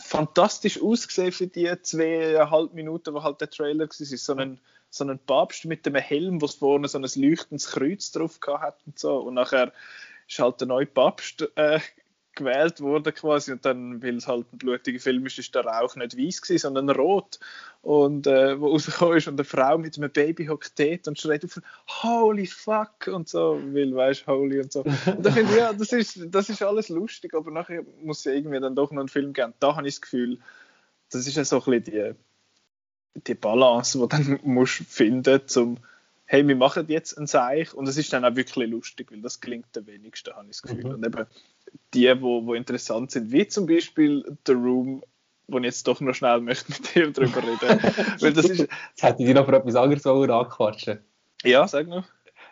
fantastisch ausgesehen für die zweieinhalb Minuten, wo halt der Trailer war. So ein, so ein Papst mit einem Helm, wo es vorne so ein leuchtendes Kreuz drauf hat und so. Und nachher ist halt der neue Papst äh, gewählt worden quasi und dann, weil es halt ein blutiger Film ist, ist der Rauch nicht weiß gewesen, sondern rot und äh, wo rausgekommen ist und eine Frau mit einem Baby hockt und schreit auf Holy fuck und so, weil weißt Holy und so. Und da finde ich, ja, das ist, das ist alles lustig, aber nachher muss es irgendwie dann doch noch einen Film geben. Da habe ich das Gefühl, das ist ja so ein bisschen die, die Balance, die dann musst finden zum hey, wir machen jetzt ein Seich und es ist dann auch wirklich lustig, weil das klingt am wenigsten, habe ich das Gefühl. Mhm. Und eben die, wo, wo interessant sind, wie zum Beispiel The Room, wo ich jetzt doch noch schnell möchte mit dir darüber reden. weil das ist... Jetzt hätte ich dich noch für etwas anderes anquatschen Ja, sag noch.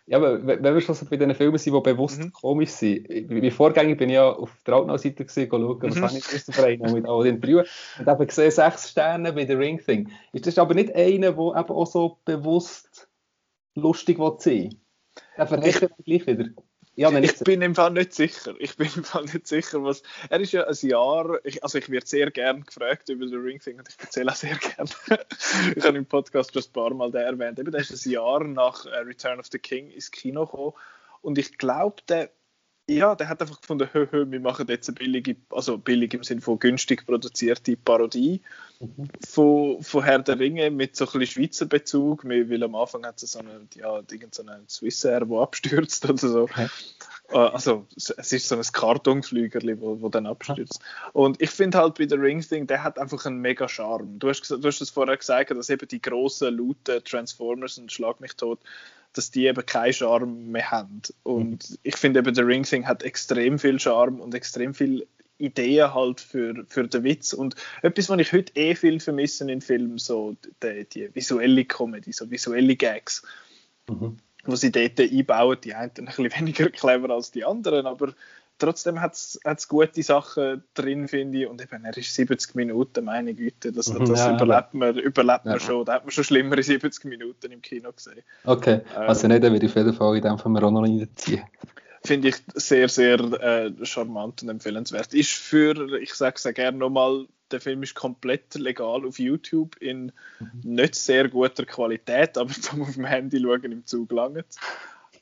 Ja, aber wenn wir schon so bei diesen Filmen sind, die bewusst mhm. komisch sind. Wie Vorgänger bin ich ja auf der Altnau-Seite gesehen, schauen, was mhm. habe ich für Verein mit all den Interviewen. Und eben gesehen, sechs Sterne bei The Ring Thing. Ist das aber nicht einer, der eben auch so bewusst lustig sein Der verhält ich, gleich wieder. Ja, ich bin im Fall nicht sicher. Ich bin im Fall nicht sicher, was. Er ist ja ein Jahr. Ich, also, ich werde sehr gern gefragt über den Ring Thing und ich erzähle auch sehr gern. ich habe im Podcast schon ein paar Mal den erwähnt. Eben, der ist ein Jahr nach äh, Return of the King ins Kino gekommen. Und ich glaube, der ja, der hat einfach gefunden, hö, hö, wir machen jetzt eine billige, also billig im Sinne von günstig produzierte Parodie mhm. von, von Herr der Ringe mit so ein bisschen Schweizer Bezug, weil am Anfang hat es so einen, ja, so einen Swissair, der abstürzt oder so. Okay. Äh, also es ist so ein Kartonflügerli, wo, wo dann abstürzt. Und ich finde halt bei der Ring Thing, der hat einfach einen mega Charme. Du hast, du hast das vorher gesagt, dass eben die großen, lauten Transformers und Schlag mich tot dass die eben keinen Charme mehr haben. Und mhm. ich finde eben, der Ring Thing hat extrem viel Charme und extrem viel Ideen halt für, für den Witz. Und etwas, was ich heute eh viel vermisse in Filmen, so die, die visuelle Comedy, so visuelle Gags, mhm. wo sie dort einbauen, die einen ein bisschen weniger clever als die anderen, aber trotzdem hat es gute Sachen drin, finde ich. Und eben, er ist 70 Minuten, meine Güte, das, mhm, das ja, überlebt man, überlebt ja. man schon. Da hat man schon schlimmere 70 Minuten im Kino gesehen. Okay, also nicht, würde ich auf jeden Fall in dem Fall auch noch reinziehen. Finde ich sehr, sehr äh, charmant und empfehlenswert. Ist für, ich sage es ja gerne nochmal, der Film ist komplett legal auf YouTube in mhm. nicht sehr guter Qualität, aber zum auf dem Handy schauen im Zug langt.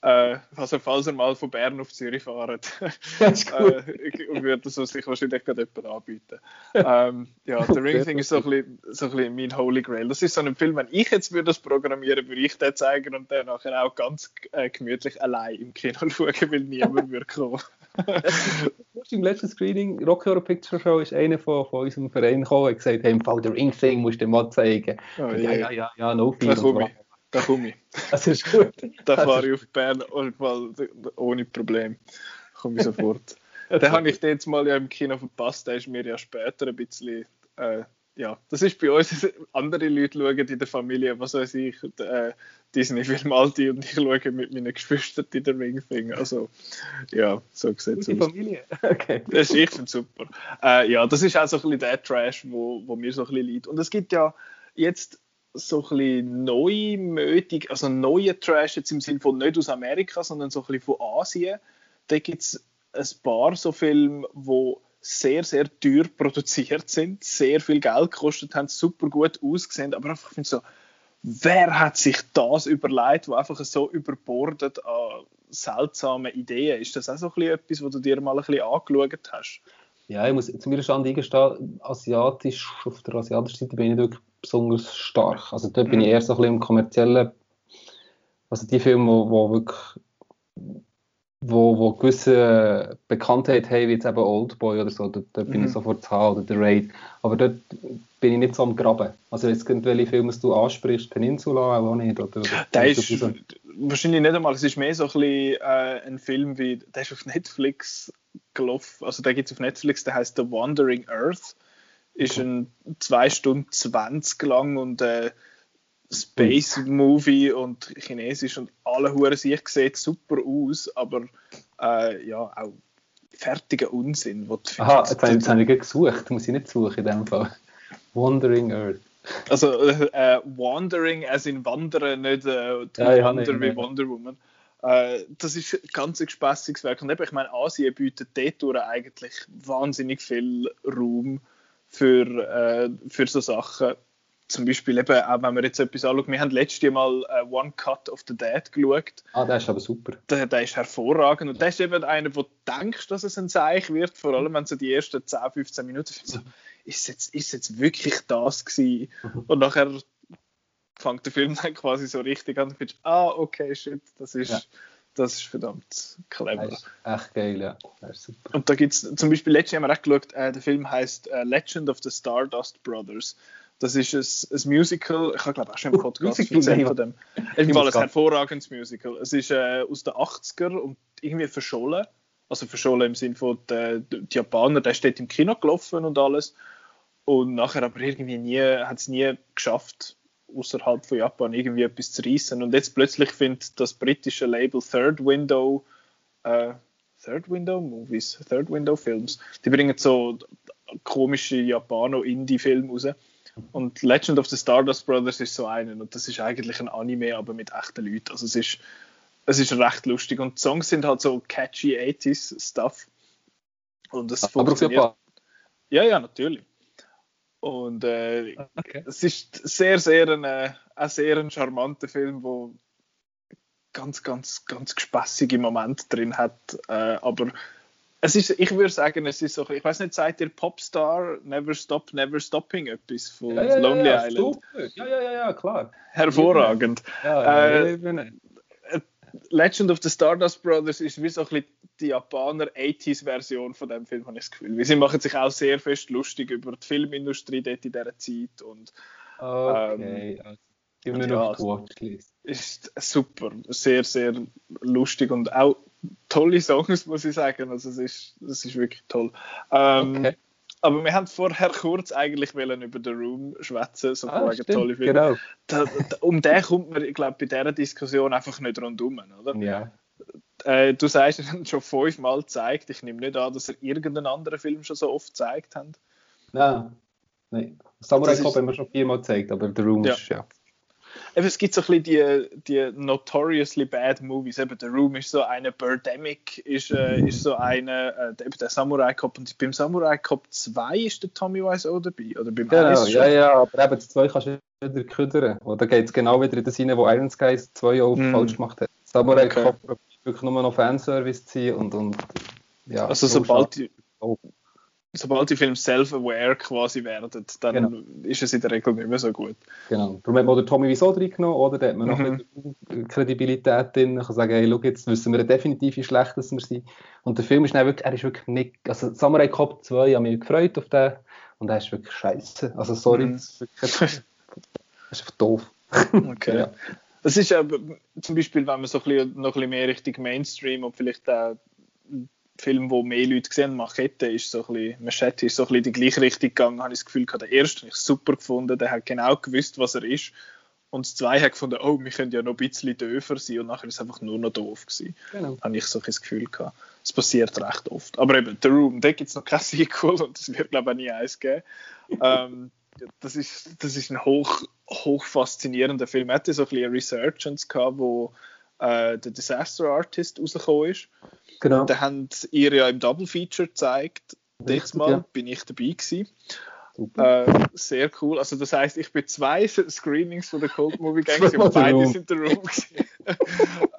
Äh, also falls er mal von Bern auf Zürich fahrt, äh, würde es sich wahrscheinlich gerade jemand anbieten. Ähm, ja, The Ring Thing ist so ein, bisschen, so ein bisschen mein Holy Grail. Das ist so ein Film, wenn ich jetzt würde das programmieren, würde ich den zeigen und dann nachher auch ganz äh, gemütlich allein im Kino schauen, weil niemand würde kommen. Im letzten Screening, Rocky Horror Picture Show, ist einer von, von unserem Verein gekommen und gesagt, hey, im Fall The Ring Thing musst du dir mal zeigen. Oh, ja, yeah. ja, ja, ja, no fear. Da komme ich. Das ist gut. Da fahre ich auf Bern ohne Problem. Komme ich sofort. Den habe ich jetzt mal ja im Kino verpasst. Der ist mir ja später ein bisschen. Äh, ja, das ist bei uns. Andere Leute schauen in der Familie, was weiß ich, äh, Disney-Film Alti und ich schaue mit meinen Geschwistern in der Ringfinger. Also, ja, so sieht es aus. Die Familie? Okay. Das ist, ich finde super. Äh, ja, das ist auch so ein bisschen der Trash, wo, wo mir so ein bisschen liegt. Und es gibt ja jetzt so ein bisschen neumütig, also neue Trash jetzt im Sinne von nicht aus Amerika, sondern so ein bisschen von Asien. Da gibt es ein paar so Filme, die sehr, sehr teuer produziert sind, sehr viel Geld gekostet haben, super gut ausgesehen, aber einfach finde so, wer hat sich das überlegt, wo einfach so überbordet an seltsamen Ideen? Ist das auch so ein bisschen etwas, wo du dir mal ein bisschen angeschaut hast? Ja, ich muss zu mir Stand eingestehen, asiatisch, auf der asiatischen Seite bin ich nicht wirklich besonders stark. Also dort bin ich mhm. eher so ein bisschen im kommerziellen, also die Filme, wo, wo wirklich wo, wo gewisse Bekanntheit haben, wie jetzt eben Oldboy oder so, dort, dort mhm. bin ich mhm. sofort zu haben, oder The Raid. Aber dort bin ich nicht so am Graben. Also jetzt welche Filme du ansprichst, Peninsula auch nicht, oder? Der ist wahrscheinlich nicht einmal, es ist mehr so ein bisschen äh, ein Film wie, der ist auf Netflix gelaufen, also der gibt es auf Netflix, der heißt The Wandering Earth ist ein 2 Stunden 20 lang und äh, Space Movie und Chinesisch und alle Huren sich sieht super aus, aber äh, ja, auch fertiger Unsinn. Wo Aha, jetzt, jetzt habe ich gesucht, muss ich nicht suchen in dem Fall. Wandering Earth. Also äh, Wandering, als in Wandern, nicht äh, ja, Wander wie Wonder Woman. Äh, das ist ein ganz gespässiges Werk. Und eben, ich meine, Asien bietet dort eigentlich wahnsinnig viel Raum für, äh, für so Sachen zum Beispiel eben, auch wenn wir jetzt etwas anschauen, wir haben letztes Mal uh, One Cut of the Dead geschaut. Ah, der ist aber super. Der, der ist hervorragend und der ist eben einer, wo du denkst, dass es ein Zeichen wird, vor allem wenn so die ersten 10, 15 Minuten so, ist jetzt, ist jetzt wirklich das gewesen? Mhm. Und nachher fängt der Film dann quasi so richtig an und findest, ah, okay, shit, das ist... Ja das ist verdammt clever. Das ist echt geil, ja. Und da gibt es zum Beispiel, letztes Jahr haben wir auch geschaut, äh, der Film heißt äh, Legend of the Stardust Brothers. Das ist ein, ein Musical, ich habe glaube auch schon im Podcast uh, erzählt von dem. Es ist ein hervorragendes Musical. Es ist äh, aus den 80er und irgendwie verschollen. Also verschollen im Sinne von, die, die Japaner, der steht im Kino gelaufen und alles. Und nachher aber irgendwie nie, hat es nie geschafft, außerhalb von Japan irgendwie etwas zu reissen. Und jetzt plötzlich findet das britische Label Third Window, äh, Third Window Movies, Third Window Films, die bringen so komische Japano-Indie-Filme raus. Und Legend of the Stardust Brothers ist so einen. Und das ist eigentlich ein Anime, aber mit echten Leuten. Also es ist, es ist recht lustig. Und die Songs sind halt so catchy 80s Stuff. Und das aber funktioniert. Ja, ja, natürlich. Und äh, okay. es ist sehr, sehr ein, äh, ein sehr ein charmanter Film, wo ganz, ganz, ganz gespässige Momente drin hat. Äh, aber es ist, ich würde sagen, es ist so, ich weiß nicht, seid ihr Popstar, Never Stop, Never Stopping etwas von ja, ja, Lonely ja, Island? Ja, ja, ja, ja, klar. Hervorragend. Ja, äh, Legend of the Stardust Brothers ist wie so ein bisschen die Japaner 80s-Version von dem Film, habe ich das Gefühl. Sie machen sich auch sehr fest lustig über die Filmindustrie dort in dieser Zeit. Und, okay, ähm, also, mir noch ja, Watchlist. Ist super, sehr, sehr lustig und auch tolle Songs, muss ich sagen. Also es ist, es ist wirklich toll. Ähm, okay. Aber wir haben vorher kurz eigentlich über The Room schwätzen, so ah, stimmt, tolle Film. Genau. Da, da, um den kommt man, ich glaube, bei dieser Diskussion einfach nicht rundum, oder? Ja. Äh, du sagst, er hat schon fünfmal gezeigt. Ich nehme nicht an, dass er irgendeinen anderen Film schon so oft gezeigt hat. Nein, nein. Samurai Cop haben wir schon viermal gezeigt, aber The Room ja. ist ja eben, es gibt so ein bisschen die, die notoriously bad Movies. Eben, The Room ist so eine, Birdemic ist, äh, ist so eine, äh, eben der Samurai Cop. Und beim Samurai Cop 2 ist der Tommy Wise auch dabei. Oder beim genau, ja, ja, aber eben das 2 kannst du wieder ködern. Oder geht es genau wieder in das hinein, wo Iron Skies 2 auch mm. falsch gemacht hat. Samurai okay. Cop wirklich nur noch Fanservice zu ziehen und, und ja. Also sobald die, oh sobald die Filme self-aware quasi werden, dann genau. ist es in der Regel nicht mehr so gut. Genau. Darum hat man den Tommy Wieso reingenommen, oder? Da hat man mhm. noch Kredibilität drin. Man kann sagen, hey, schau, jetzt wissen wir definitiv, wie schlecht dass wir sind. Und der Film ist dann wirklich, er ist wirklich nicht, also Samurai Cop 2, ich habe mich gefreut auf den und er ist wirklich scheiße. Also sorry, mhm. das, ist wirklich, das ist einfach doof. Okay. ja. Das ist aber zum Beispiel, wenn man so ein bisschen, noch ein bisschen mehr Richtung Mainstream und vielleicht auch Film, wo mehr Leute gesehen Machete ist so ein bisschen, Machete ist so ein bisschen in die gleiche Richtung gegangen, habe ich das Gefühl, der erste habe ich super gefunden, der hat genau gewusst, was er ist. Und das zweite hat gefunden, oh, wir können ja noch ein bisschen döfer sein und nachher ist es einfach nur noch doof gewesen. Genau. Habe ich so ein Gefühl gehabt. Das passiert recht oft. Aber eben, The Room, da gibt es noch kein Sequel und das wird, glaube ich, nie eins geben. ähm, das, ist, das ist ein hoch, hoch faszinierender Film. Er hatte so ein bisschen Resurgence gehabt, wo äh, der Disaster Artist rausgekommen ist. Genau. Da haben ihr ja im Double Feature gezeigt. Dieses Mal ja. bin ich dabei gewesen. Äh, sehr cool. Also das heißt, ich bin zwei Screenings von der Cold Movie Gang und beide sind in der Room.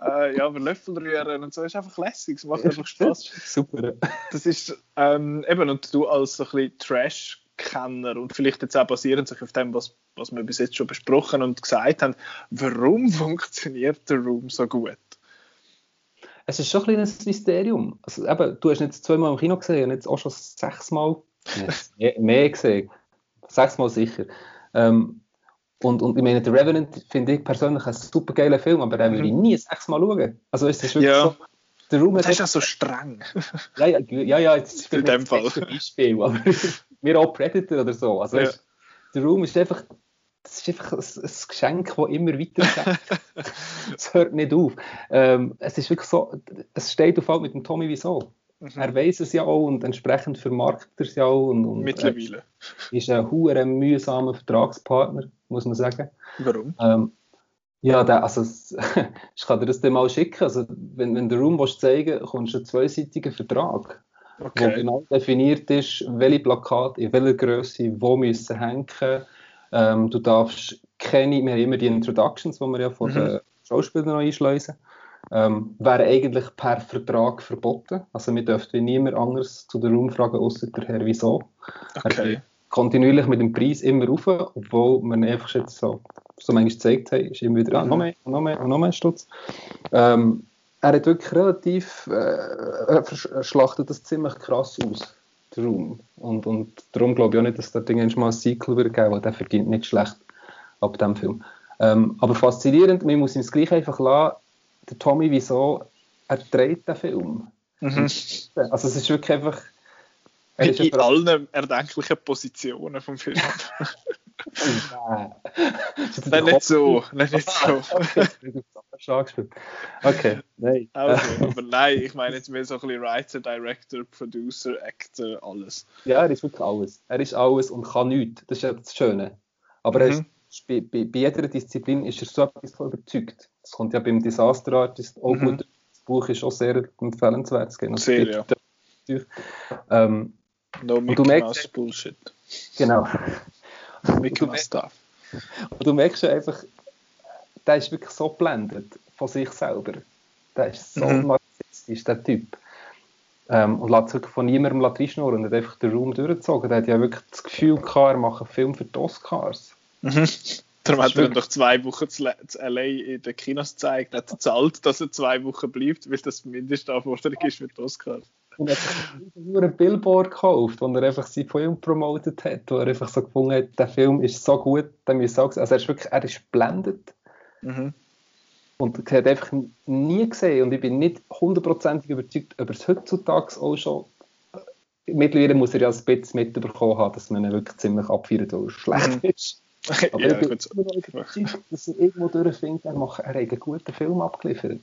äh, ja, aber Löffel rühren und so ist einfach lässig. Es macht einfach Spaß. Super. Das ist ähm, eben und du als so ein bisschen Trash Kenner und vielleicht jetzt auch basierend sich auf dem, was, was wir bis jetzt schon besprochen und gesagt haben, warum funktioniert der Room so gut? Es ist schon ein kleines Mysterium. Also, eben, du hast ihn jetzt zweimal im Kino gesehen und jetzt auch schon sechsmal mehr, mehr gesehen. Sechsmal sicher. Ähm, und, und ich meine, The Revenant finde ich persönlich ein super geiler Film, aber den würde ich mhm. nie sechsmal schauen. Also ist das wirklich ja. so. Der Room das ist ja so streng. ja, ja, ja, ja jetzt ist in dem Fall. Beispiel, aber wir auch Predator oder so. Also ja. der Room ist einfach, das ist einfach ein, ein Geschenk, das immer weiter Es hört nicht auf. Ähm, es ist wirklich so, es steht auf halt mit dem Tommy wieso. Mhm. Er weiß es ja auch und entsprechend vermarktet er es ja auch. Und, und Mittlerweile. Ist ein hoher mühsamer Vertragspartner, muss man sagen. Warum? Ähm, ja, der, also, ich kann dir das dann mal schicken. Also, wenn, wenn du Raum zeigen willst, kommst du einen zweiseitigen Vertrag okay. wo genau definiert ist, welche Plakate in welcher Größe wo müssen hängen Ähm, du darfst keine, wir haben immer die Introductions, die wir ja von mhm. den Schauspielern noch einschleusen. Ähm, wäre eigentlich per Vertrag verboten. Also wir dürften niemand anderes zu der Raumfrage außer der Herr Wieso. Okay. Kontinuierlich mit dem Preis immer rauf, obwohl man einfach jetzt so, so manchmal gezeigt hat, ist immer wieder, ah, noch mehr, noch mehr, noch mehr Stutz. Ähm, er hat wirklich relativ, äh, er schlachtet das ziemlich krass aus, der Raum. Und, und darum glaube ich auch nicht, dass der Ding mal ein Cycle wird geben, weil der verdient nicht schlecht ab dem Film. Ähm, aber faszinierend, man muss ihm das gleich einfach lassen, der Tommy, wieso er dreht den Film. Mhm. Also es ist wirklich einfach... Er ist in allen erdenklichen Positionen vom Film. Nein. Nein, nicht so. Nein, nicht so. okay, nein. Also, aber nein, ich meine jetzt mehr so ein bisschen Writer, Director, Producer, Actor, alles. Ja, er ist wirklich alles. Er ist alles und kann nichts. Das ist ja das Schöne. Aber mhm. er ist, bei, bei, bei, jeder Disziplin ist er so etwas von überzeugt. Das kommt ja beim Disaster Artist auch mhm. gut. Das Buch ist auch sehr empfehlenswert. Sehr, ja. Ähm, no Mickey Mouse Bullshit. Genau. Mickey Mouse Stuff. Und du merkst ja einfach, der ist wirklich so blendet von sich selber. Der ist so mhm. narzisstisch, der Typ. Ähm, und lässt sich von niemandem reinschnurren und hat einfach den Raum durchgezogen. Der hat ja wirklich das Gefühl gehabt, er macht einen Film für die Oscars. Mhm. Darum hat er doch zwei Wochen zu LA in den Kinos gezeigt, hat gezahlt, dass er zwei Wochen bleibt, weil das Mindestanforderung ist für die Oscars. Und er hat nur ein Billboard gekauft, wo er einfach seinen Film promotet hat, wo er einfach so gefunden hat, der Film ist so gut, dann muss ich sagen, also er ist wirklich, er ist blendet. Mhm. Und er hat einfach nie gesehen und ich bin nicht hundertprozentig überzeugt, ob er es heutzutage auch schon mittlerweile muss er ja ein bisschen mitbekommen haben, dass man ihn wirklich ziemlich abfeiert, weil er schlecht mhm. ist. Aber ja, ich bin überzeugt, dass er irgendwo durchfindet, er, macht, er hat einen guten Film abgeliefert.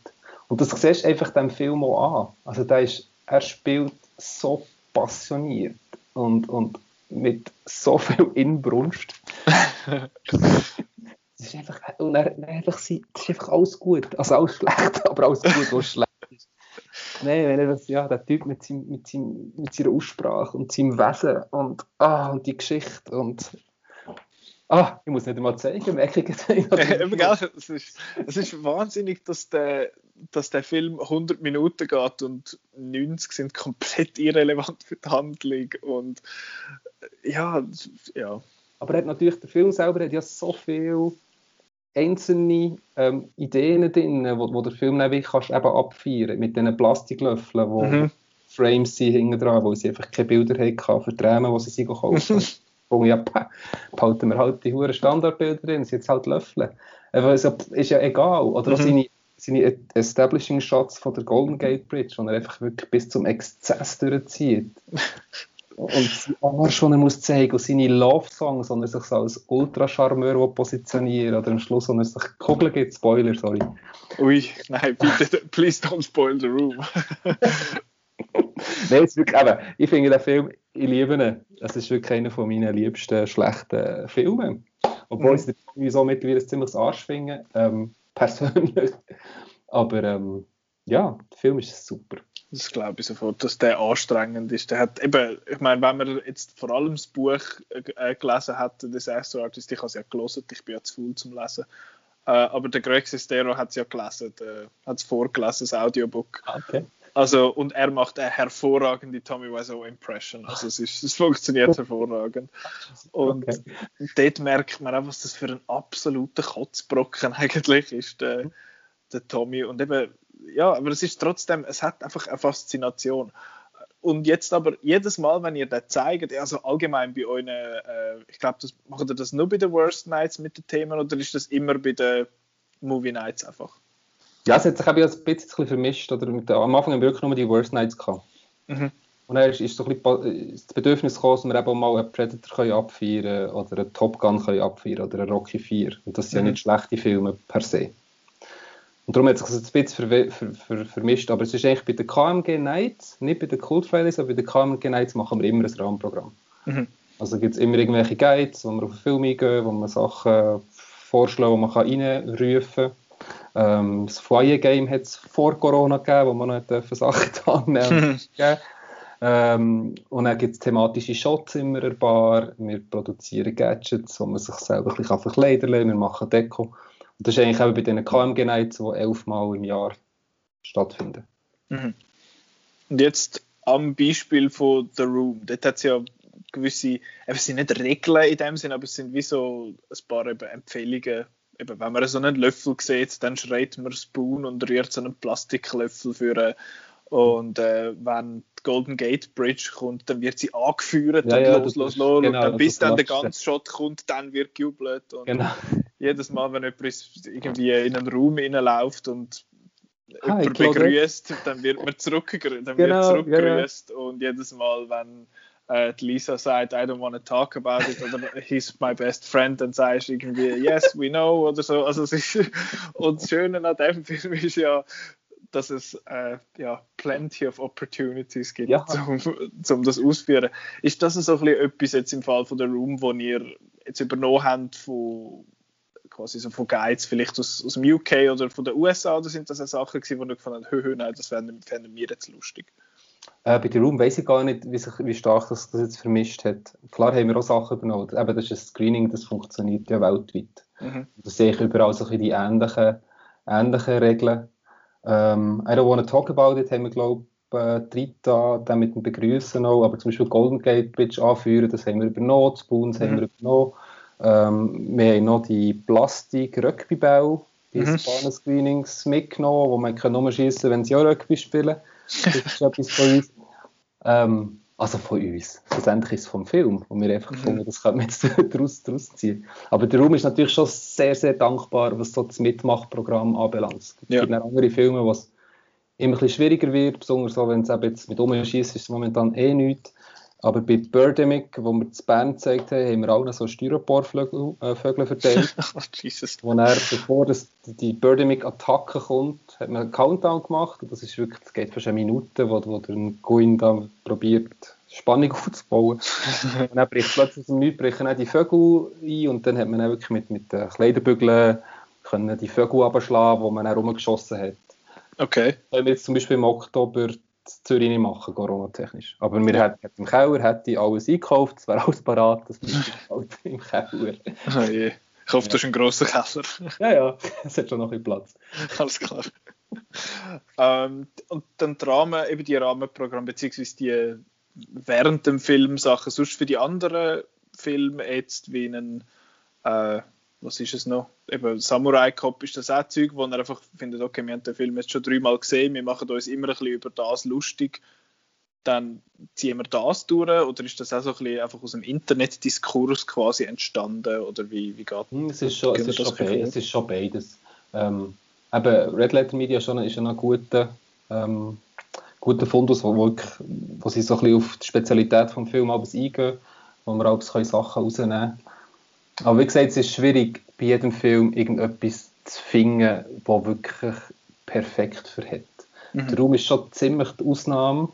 Und das siehst du einfach dem Film auch an. Also der ist er spielt so passioniert und, und mit so viel Inbrunst. Es ist einfach, und er, er einfach, das ist einfach alles gut. Also alles schlecht, aber alles gut, was schlecht ist. Nein, wenn er das, ja, der Typ mit, seinem, mit, seinem, mit seiner Aussprache und seinem Wesen und, ah, und die Geschichte und Ah, ich muss nicht einmal zeigen, merke ich jetzt. es, ist, es ist wahnsinnig, dass der, dass der Film 100 Minuten geht und 90 sind komplett irrelevant für die Handlung. Und ja, ja. Aber hat natürlich, der Film selber hat ja so viele einzelne ähm, Ideen drin, wo, wo der Film dann kannst eben abfeiern mit diesen Plastiklöffeln, wo mhm. Frames sind hinten dran, wo sie einfach keine Bilder hatten für die Rahmen, die sie sich gekauft haben. wo ja, behalten wir halt die hohen Standardbilder drin, sind jetzt halt Löffel. Also, ist ja egal. Oder mhm. seine, seine Establishing Shots von der Golden Gate Bridge, wo er einfach wirklich bis zum Exzess durchzieht. und sein Arsch, den er muss zeigen, und seine Love-Songs, wo er sich so als Ultracharmeur positioniert, oder am Schluss, wo er sich Kugeln gibt, Spoiler, sorry. Ui, nein, bitte, please don't spoil the room. Nein, es wirklich, eben, ich finde den Film, ich liebe ihn. Es ist wirklich einer von meinen liebsten schlechten Filmen. Obwohl mhm. ich so mittlerweile ein ziemliches Arsch finde, ähm, persönlich. Aber ähm, ja, der Film ist super. Das glaube ich sofort, dass der anstrengend ist. Der hat eben, ich meine, wenn man jetzt vor allem das Buch äh, gelesen hat, Disaster Artist, ich habe es ja gelesen, ich bin ja zu faul zum Lesen. Äh, aber der Greg Sestero hat es ja gelesen, hat es vorgelesen, das Audiobook. Okay. Also, und er macht eine hervorragende Tommy Wiseau Impression. Also, es, ist, es funktioniert hervorragend. Und okay. dort merkt man auch, was das für ein absoluter Kotzbrocken eigentlich ist, der, der Tommy. Und eben, ja, aber es ist trotzdem, es hat einfach eine Faszination. Und jetzt aber jedes Mal, wenn ihr das zeigt, also allgemein bei euren, äh, ich glaube, das, macht ihr das nur bei den Worst Nights mit den Themen oder ist das immer bei den Movie Nights einfach? Ja, es hat sich ein bisschen vermischt. Oder mit, am Anfang haben wir wirklich nur die Worst Nights gehabt. Mhm. Und dann ist, ist so ein bisschen das Bedürfnis gekommen, dass wir eben mal einen Predator können abfeiern oder einen Top Gun können abfeiern oder einen Rocky 4. Und das sind mhm. ja nicht schlechte Filme per se. Und darum hat sich das ein bisschen ver ver ver vermischt. Aber es ist eigentlich bei den KMG Nights, nicht bei den Cult Fridays, aber bei den KMG Nights machen wir immer ein Rahmenprogramm. Mhm. Also gibt es immer irgendwelche Guides, wo wir auf einen Film eingehen, wo man Sachen vorschlagen, die man reinrufen kann. Ähm, das Foyer Game hat es vor Corona gegeben, wo man noch Sachen annehmen Ähm, und dann gibt es thematische Shots immer ein paar. Wir produzieren Gadgets, wo man sich selber ein bisschen verkleiden kann. Wir machen Deko. Und das ist eigentlich auch bei diesen KMG-Nights, die elfmal im Jahr stattfinden. Mhm. Und jetzt am Beispiel von The Room. Dort hat es ja gewisse, es sind nicht Regeln in dem Sinn, aber es sind wie so ein paar eben Empfehlungen. Eben, wenn man so einen Löffel sieht, dann schreit man Spoon und rührt so einen Plastiklöffel für und äh, wenn die Golden Gate Bridge kommt, dann wird sie angeführt Ja, und ja, los, los, los. genau, und dann, bis dann der ganze Shot kommt, dann wird gejubelt. Und Genau. jedes Mal, wenn jemand irgendwie in einen Raum reinläuft und Hi, jemand begrüßt, dann wird man zurückgegrüßt. Genau, wird zurückgegrüßt und jedes Mal, wenn äh, Lisa sagt, I don't want to talk about it oder he's my best friend, dann sagst du irgendwie, yes, we know oder so. Also es ist, und das Schöne an dem Film ist ja, dass es äh, ja, plenty of opportunities gibt, Ja. um, um das auszuführen. Ist das so ein bisschen etwas jetzt im Fall von der Room, wo ihr jetzt übernommen habt von quasi so von Guides, vielleicht aus, aus dem UK oder von den USA, oder sind das auch Sachen gewesen, wo ihr gefunden habt, nein, das fänden wir jetzt lustig? Äh, bei der Room weiß ich gar nicht, wie, sich, wie stark das, das jetzt vermischt hat. Klar haben wir auch Sachen übernommen. Eben, das ist ein Screening, das funktioniert ja weltweit. Mhm. Das sehe ich überall so ein die ähnlichen, ähnlichen Regeln. Ähm, I don't want to talk about it, haben wir, glaube ich, äh, Trita, dann mit dem Begrüßen auch, aber zum Beispiel Golden Gate Bridge anführen, das haben wir übernommen, Spoons haben Mhm. wir übernommen. Ähm, wir haben noch die Plastik-Rugby-Bälle, die Mhm. Spanen-Screenings mitgenommen, wo man kann nur schießen wenn sie auch Rugby spielen. Das ist etwas von uns. Ähm, also von uns. Schlussendlich ist es vom Film, wo wir einfach Mhm. gefunden das können wir jetzt daraus, daraus ziehen. Aber der Raum ist natürlich schon sehr, sehr dankbar, was so das Mitmachprogramm anbelangt. Es gibt Ja. andere Filme, wo es immer ein bisschen schwieriger wird, besonders so, wenn es eben jetzt mit Umschießen ist es momentan eh nichts. Aber bei Birdemic, wo wir das Band gezeigt haben, haben wir auch noch so Styroporvögel äh, Vögel verteilt. Oh, Jesus. wo er, bevor das, die Birdemic-Attacke kommt, hat man einen Countdown gemacht. Und das ist wirklich, das geht fast eine Minute, wo, wo der Guin da probiert, Spannung aufzubauen. und dann bricht plötzlich aus dem Nichts brechen auch die Vögel ein und dann hat man dann wirklich mit, mit den Kleiderbügeln können die Vögel abschlagen, wo man dann rumgeschossen hat. Okay. Können wir jetzt zum Beispiel im Oktober Zürich nicht machen, Corona-technisch. Aber wir Ja. hätten im Keller hätte alles eingekauft, es wäre alles parat, das bleibt halt im Keller. Oh je. Ich hoffe, das ist ein grosser Keller. Ja, ja, es hat schon noch ein Platz. Alles klar. ähm, und dann die Rahmen, eben die Rahmenprogramme, beziehungsweise die während dem Film Sachen, sonst für die anderen Filme jetzt wie einen, äh, was ist es noch? Eben Samurai Cop ist das auch Zeug, wo er einfach findet, okay, wir haben den Film jetzt schon dreimal gesehen, wir machen uns immer ein bisschen über das lustig, dann ziehen wir das durch, oder ist das auch so ein bisschen einfach aus dem Internetdiskurs quasi entstanden, oder wie, wie geht Hm, Es ist schon, es ist das schon, es ist schon beides. Ähm, eben, Red Letter Media ist schon, ist schon ein guter, ähm, guter Fundus, wo, wirklich, wo sie so ein bisschen auf die Spezialität des Films eingehen, wo wir können Sachen rausnehmen können. Aber wie gesagt, es ist schwierig, bei jedem Film irgendetwas zu finden, das wirklich perfekt für hat. Mhm. Der Raum ist schon ziemlich die Ausnahme.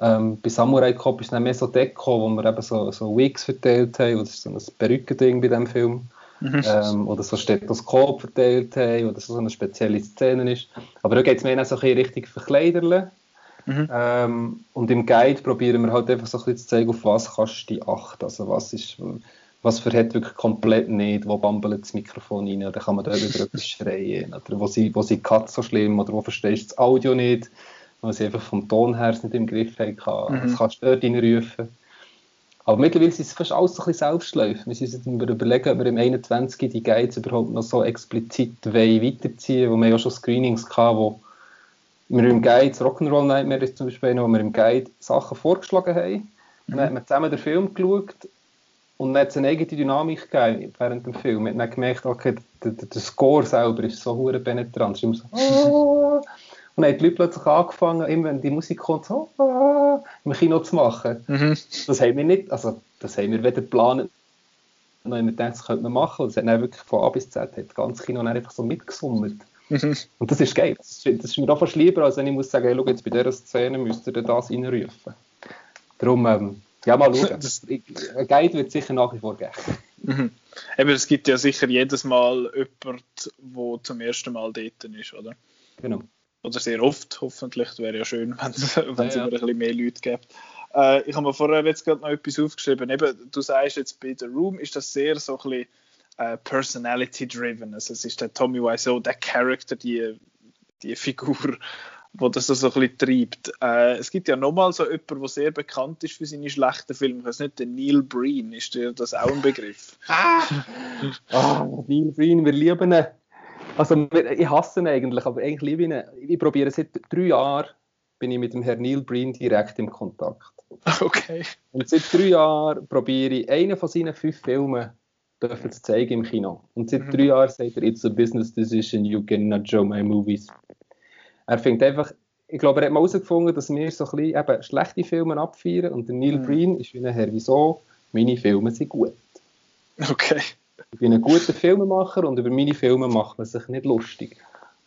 Ähm, bei Samurai Cop ist es mehr so Deko, wo wir eben so, so Wigs verteilt haben, das ist so ein Perückending bei diesem Film Mhm. ähm, oder so Stethoskop verteilt haben oder so eine spezielle Szene ist. Aber da geht es mehr so ein bisschen Richtung Verkleiderle. Mhm. Ähm, und im Guide probieren wir halt einfach so ein bisschen zu zeigen, auf was kannst du die achten. Also was ist, was verhält wirklich komplett nicht, wo bambelt das Mikrofon rein, oder kann man da über etwas schreien, oder wo sie, wo sie Cut so schlimm, oder wo verstehst du das Audio nicht, weil sie einfach vom Ton her nicht im Griff haben. Mhm. Das kannst du dort reinrufen. Aber mittlerweile sind es fast alles so ein bisschen Selbstläufe. Wir sind uns über- überlegen, ob wir im 21. die Guides überhaupt noch so explizit weiterziehen wollen, wo wir ja schon Screenings hatten, wo wir im Guide, Rock'n'Roll Nightmare ist zum Beispiel einer, wo wir im Guide Sachen vorgeschlagen haben. Dann hat man zusammen den Film geschaut und dann hat es eine eigene Dynamik gegeben während dem Film. Man hat dann gemerkt, okay, der, der, der Score selber ist so hure penetrant. Es ist immer so, «Ah». Und dann haben die Leute plötzlich angefangen, immer wenn die Musik kommt, so «Ah», im Kino zu machen. Mhm. Das haben wir nicht, also das haben wir weder geplant, noch haben wir gedacht, das könnte man machen. Und es hat dann wirklich von A bis Z hat das ganze Kino dann einfach so mitgesummert. Mhm. Und das ist geil. Das ist, das ist mir auch fast lieber, als wenn ich muss sagen, hey, schau, jetzt bei dieser Szene müsst ihr das reinrufen. Darum, ähm, ja, mal schauen. Das- Ein Guide wird sicher nach wie vor geben. Mhm. Eben, es gibt ja sicher jedes Mal jemand, der zum ersten Mal dort ist, oder? Genau. Oder sehr oft, hoffentlich. Das wäre ja schön, wenn es ja. immer ein bisschen mehr Leute gibt. Äh, ich habe mir vorher jetzt gerade noch etwas aufgeschrieben. Eben, du sagst jetzt bei The Room ist das sehr so ein bisschen äh, personality-driven. Also es ist der Tommy Wiseau, der Charakter, die, die Figur, wo das so, ein bisschen treibt. Äh, es gibt ja nochmal so jemanden, der sehr bekannt ist für seine schlechten Filme. Ich weiß nicht, der Neil Breen, ist dir das auch ein Begriff? ah, oh, Neil Breen, wir lieben ihn. Also ich hasse ihn eigentlich, aber eigentlich liebe ich ihn. Ich probiere seit drei Jahren, bin ich mit dem Herrn Neil Breen direkt im Kontakt. Okay. Und seit drei Jahren probiere ich einen von seinen fünf Filmen dürfen zu zeigen im Kino. Und seit mhm. drei Jahren sagt er, it's a business decision, you cannot show my movies. Er findet einfach, ich glaube, er hat mal herausgefunden, dass wir so ein bisschen eben schlechte Filme abfeiern und der Neil mhm. Breen ist wie nachher, wieso? Meine Filme sind gut. Okay. Ich bin ein guter Filmemacher und über meine Filme macht man sich nicht lustig.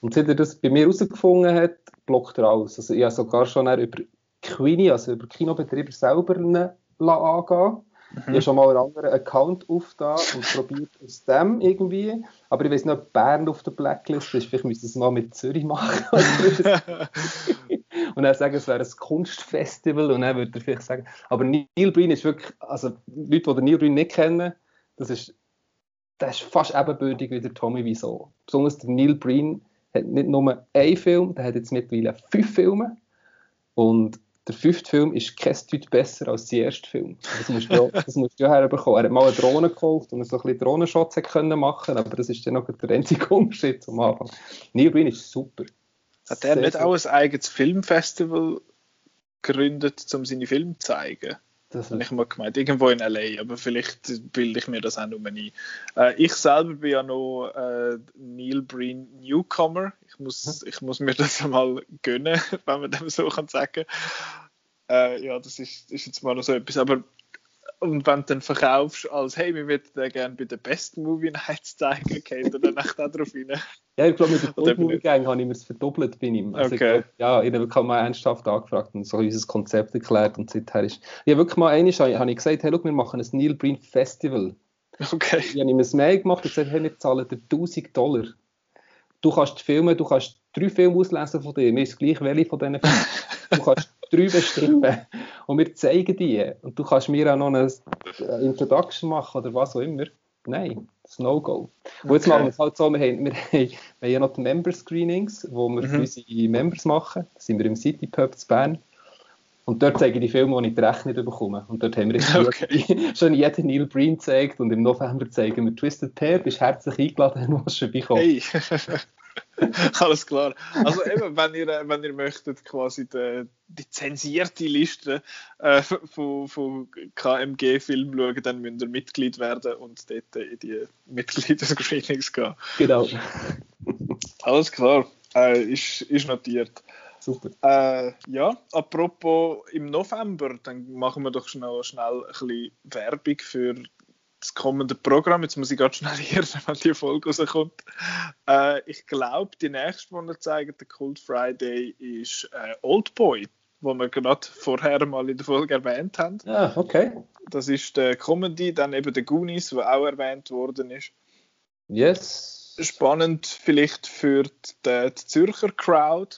Und seit er das bei mir herausgefunden hat, blockt er alles. Also ich habe sogar schon über Queenie, also über Kinobetreiber selber angehen Mhm. Ich schon mal einen anderen Account aufgetan und probiert aus dem irgendwie. Aber ich weiß nicht, ob Bern auf der Blacklist ist. Vielleicht müsste ich es mal mit Zürich machen. und dann sagen, es wäre ein Kunstfestival. Und dann würde er vielleicht sagen, aber Neil Breen ist wirklich, also Leute, die Neil Breen nicht kennen, das ist, das ist fast ebenbürtig wie der Tommy Wiseau. Besonders der Neil Breen hat nicht nur einen Film, der hat jetzt mittlerweile fünf Filme. Und der fünfte Film ist kein Deut besser als der erste Film. Das musst du, das musst du ja herbekommen. Er hat mal eine Drohne gekauft und so ein bisschen Drohnenshots können machen, aber das ist dann noch der einzige Unterschied zum Anfang. Neil Breen ist super. Hat er nicht auch ein eigenes Filmfestival gegründet, um seine Filme zu zeigen? Das habe ich mal gemeint, irgendwo in L.A., aber vielleicht bilde ich mir das auch nur ein. Äh, ich selber bin ja noch äh, Neil Breen Newcomer. Ich muss, hm. ich muss mir das einmal gönnen, wenn man dem so kann sagen äh, Ja, das ist, ist jetzt mal noch so etwas. Aber und wenn du dann verkaufst als hey, wir würden den gerne bei der Best Movie Nights zeigen, geht er dann echt darauf rein. Ja, ich glaube, mit der Gold Movie Gang habe ich mir das verdoppelt bei ihm. Also okay. Glaub, ja, ich habe wirklich mal ernsthaft angefragt und so unser Konzept erklärt und seither ist... Ja, wirklich mal einmal habe ich gesagt, hey, look, wir machen ein Neil Breen Festival. Okay. Ich habe ihm ein Mail gemacht und gesagt, hey, wir zahlen dir 1000 Dollar. Du kannst Filme, du kannst drei Filme auslesen von dir, mir ist gleich welche von diesen Filmen. Du kannst drei bestimmen und wir zeigen die. Und du kannst mir auch noch eine Introduction machen oder was auch immer. Nein, das No-Go. Und jetzt machen wir es halt so, wir haben, wir haben, wir haben ja noch die Member-Screenings, wo wir mhm. für unsere Members machen. Da sind wir im City Pub zu Bern. Und dort zeige ich die Filme, die ich die Rechnung bekomme. Und dort haben wir jetzt okay. schon jeden Neil Breen gezeigt und im November zeigen wir Twisted Pair. Bist herzlich eingeladen, du musst schon vorbeikommen. Hey. Alles klar. Also eben, wenn ihr, wenn ihr möchtet quasi die, die zensierte Liste äh, von, von KMG-Filmen schauen, dann müsst ihr Mitglied werden und dort in die Mitglieder-Screenings gehen. Genau. Alles klar. Äh, ist, ist notiert. Super. Äh, ja, apropos im November, dann machen wir doch schnell, schnell ein bisschen Werbung für das kommende Programm. Jetzt muss ich gerade schnell hören, wenn die Folge rauskommt. Äh, ich glaube, die nächste, die wir zeigen, der Cult Friday, ist äh, Old Boy, wo wir gerade vorher mal in der Folge erwähnt haben. Ah, okay. Das ist der Comedy, dann eben der Goonies, der auch erwähnt worden ist. Yes. Spannend vielleicht für die, die Zürcher Crowd.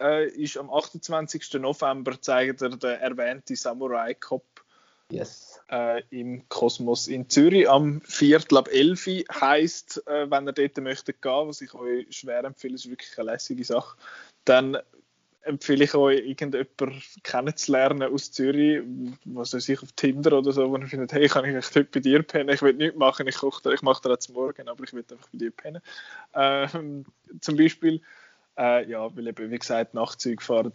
Äh, ist am 28. November zeigt er den erwähnten Samurai Cop yes. Äh, im Kosmos in Zürich am Viertel ab 11 heisst, äh, wenn ihr dort möchtet gehen, was ich euch schwer empfehle, ist wirklich eine lässige Sache, dann empfehle ich euch, irgendjemanden kennenzulernen aus Zürich, was weiß ich, auf Tinder oder so, wo ihr findet, hey, kann ich heute bei dir pennen? Ich will nichts machen, ich koche, ich mache dir jetzt morgen, aber ich will einfach bei dir pennen. Ähm, zum Beispiel, äh, ja, weil eben, wie gesagt, Nachtzüge fahren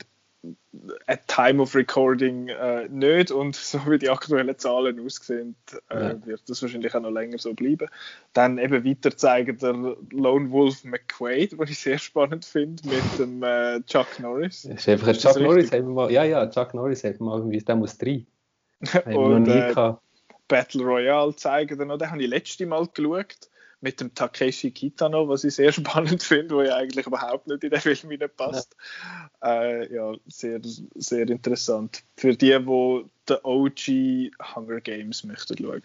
at time of recording äh, nicht und so wie die aktuellen Zahlen aussehen, äh, ja. wird das wahrscheinlich auch noch länger so bleiben. Dann eben weiter zeigen der Lone Wolf McQuaid, was ich sehr spannend finde, mit dem äh, Chuck Norris. Ist einfach ein Chuck Norris, haben mal, ja, ja, Chuck Norris haben wir mal irgendwie, der muss drei. und, äh, Battle Royale zeigen dann noch, den habe ich letzte Mal geschaut mit dem Takeshi Kitano, was ich sehr spannend finde, wo ja eigentlich überhaupt nicht in den Film passt. Ja. Äh, ja, sehr, sehr interessant. Für die, die den OG Hunger Games möchten schauen.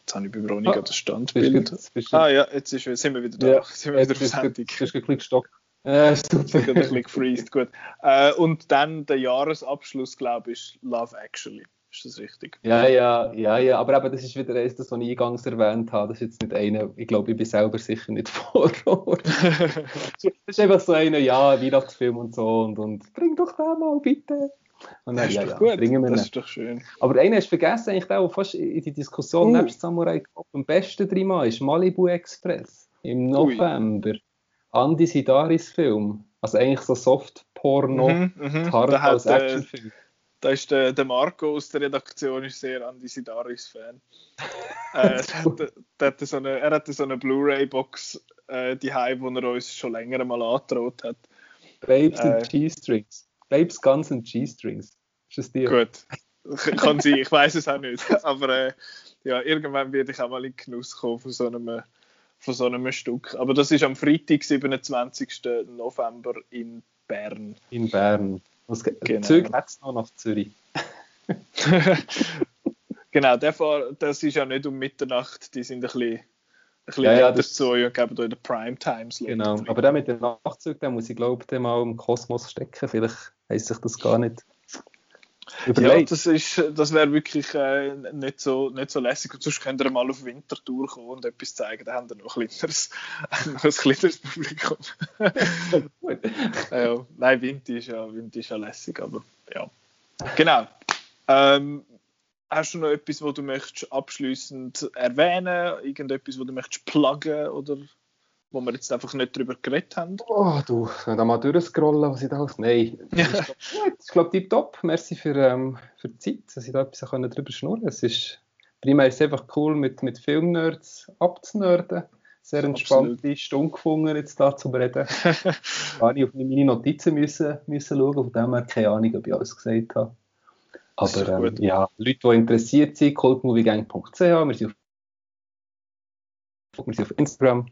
Jetzt habe ich bei Veronika ah, das Standbild. Ah ja, jetzt ist, sind wir wieder da. Ja, sind wir wieder auf Sendung. Du hast gestockt. Äh, super. ein bisschen gefreezed, gut. Äh, und dann der Jahresabschluss, glaube ich, ist Love Actually. Ist das richtig? Ja, ja, ja, ja. Aber eben, das ist wieder eines, das, was ich eingangs erwähnt habe. Das ist jetzt nicht einer, ich glaube, ich bin selber sicher nicht vor Das ist einfach so einer, ja, Weihnachtsfilm und so und, und bring doch den mal, bitte. Und dann, das ist ja, doch gut. bringen wir das ist doch schön. Aber einer hast du vergessen, eigentlich der, der fast in die Diskussion Uh. nebst Samurai am besten drin ist, Malibu Express. Im Ui. November. Andy Sidaris Film. Also eigentlich so Soft-Porno, Mhm, mhm. hart Da, als äh, Actionfilm. Da ist der, der Marco aus der Redaktion ist sehr Andy Sidaris-Fan. äh, der hat, der hat so eine, er hatte so eine Blu-ray-Box äh, die wo er uns schon länger mal angedroht hat. Babes äh. and G-Strings. Babes, Guns and G-Strings. Ist das dir? Gut, kann sein, ich weiß es auch nicht. Aber äh, ja, irgendwann werde ich auch mal in den Genuss kommen von so einem, von so einem Stück. Aber das ist am Freitag, 27. November in Bern. In Bern. Was, Genau. Züge hat es noch nach Zürich. genau, der Fahr das ist ja nicht um Mitternacht, die sind ein bisschen, ein bisschen Ja, ja, älter das- zu und geben da in der Primetime Slot. Genau. Aber der mit dem Nachtzug, den muss ich glaube ich mal im Kosmos stecken. Vielleicht heisst sich das gar nicht. Ja, Überlegt. das, ist, das wäre wirklich äh, nicht, so, nicht so lässig. Und sonst könnt ihr mal auf Wintertour kommen und etwas zeigen. Da haben wir noch ein kleineres, noch ein kleineres Publikum. Ja, nein, Winter ist, ja, Winter ist ja lässig, aber ja. Genau. Ähm, hast du noch etwas, wo du möchtest abschließend erwähnen? Irgendetwas, wo du möchtest pluggen oder wo wir jetzt einfach nicht drüber geredet haben? Oh, du, wenn da mal durchscrollen, was ich da alles. Nein. Ja. Ist glaube ich top. Merci für, ähm, für die Zeit, dass ich da etwas können drüber schnurren Es ist primär ist es einfach cool, mit, mit Filmnerds abzunörden. Sehr entspannte Stunde gefunden, jetzt da zum Reden. Gar nicht auf meine Notizen müssen, müssen schauen, von dem her keine Ahnung, ob ich alles gesagt habe. Aber ähm, ja, Leute, die interessiert sind, cultmoviegang.ch, wir sind auf, wir sind auf Instagram.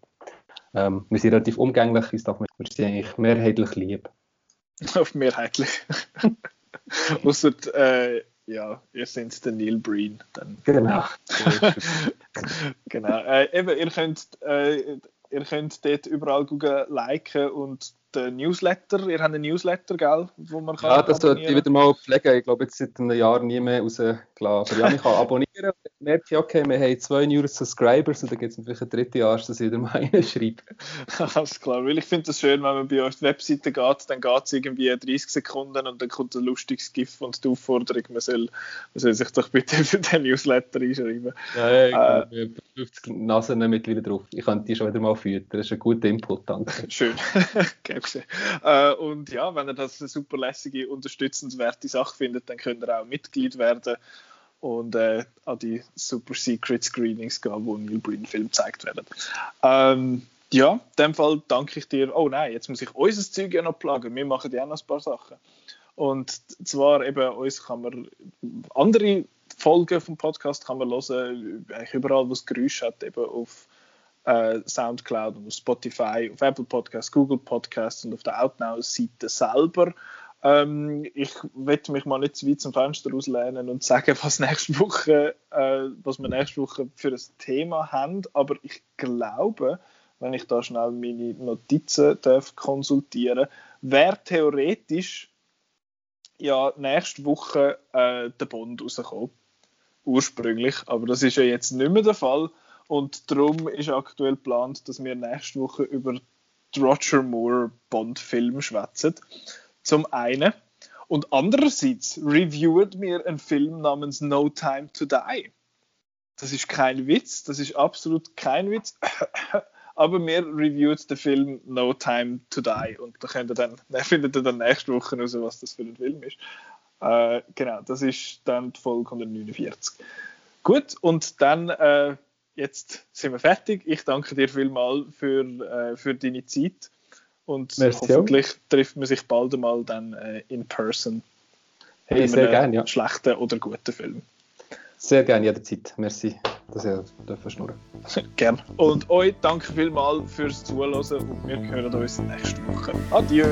Ähm, wir sind relativ umgänglich, darf man, wir sind eigentlich mehrheitlich lieb. Auf mehrheitlich. Außer, äh, ja, ihr seid der Neil Breen. Dann. Genau. genau. Äh, eben, ihr könnt, äh, ihr könnt dort überall gucken, liken und den Newsletter. Ihr habt einen Newsletter, gell? Wo man kann ja, das sollte ich wieder mal pflegen. Ich glaube, jetzt seit einem Jahr nie mehr rausgelassen. Aber ja, ich kann abonnieren. Und dann merke ich, okay, wir haben zwei New Subscribers und dann gibt es natürlich ein drittes Jahr, dass ich wieder mal reinschreibe. Alles klar, weil ich finde das schön, wenn man bei euch die Webseite geht, dann geht es irgendwie 30 Sekunden und dann kommt ein lustiges GIF und die Aufforderung, man soll, man soll sich doch bitte für den Newsletter einschreiben. Ja, ja, ich haben 50 Nasen mittlerweile drauf. Ich könnte die schon wieder mal füttern. Das ist ein guter Input, danke. Schön, es. Äh, und ja, wenn ihr das eine super lässige, unterstützenswerte Sache findet, dann könnt ihr auch Mitglied werden und äh, an die Super Secret Screenings gehen, wo Neil Breen Film gezeigt werden. Ähm, ja, in dem Fall danke ich dir. Oh nein, jetzt muss ich unser Zeug ja noch pluggen. Wir machen ja noch ein paar Sachen. Und zwar eben, uns kann man andere Folgen vom Podcast kann man hören, eigentlich überall, wo es Geräusche hat, eben auf äh, Soundcloud und auf Spotify, auf Apple Podcasts, Google Podcasts und auf der Outnow-Seite selber. Ähm, ich werde mich mal nicht zu weit zum Fenster auslehnen und sagen, was nächste Woche, äh, was wir nächste Woche für ein Thema haben. Aber ich glaube, wenn ich da schnell meine Notizen darf konsultieren, wäre theoretisch ja nächste Woche äh, der Bond rausgekommen. Ursprünglich. Aber das ist ja jetzt nicht mehr der Fall. Und darum ist aktuell geplant, dass wir nächste Woche über Roger Moore Bond-Film schwätzen. Zum einen. Und andererseits reviewen wir einen Film namens No Time to Die. Das ist kein Witz, das ist absolut kein Witz. Aber wir reviewen den Film No Time to Die. Und da könnt ihr dann findet ihr dann nächste Woche raus, was das für ein Film ist. Äh, genau, das ist dann die Folge 149. Gut, und dann äh, jetzt sind wir fertig. Ich danke dir vielmal für, äh, für deine Zeit. Und Merci hoffentlich trifft man sich bald einmal dann äh, in person. Hey, sehr gerne, ja. Schlechten oder guten Film. Sehr gerne jederzeit. Merci, dass ihr dürfen schnurren. Gern. Und euch danke vielmal fürs Zuhören und wir hören uns nächste Woche. Adieu!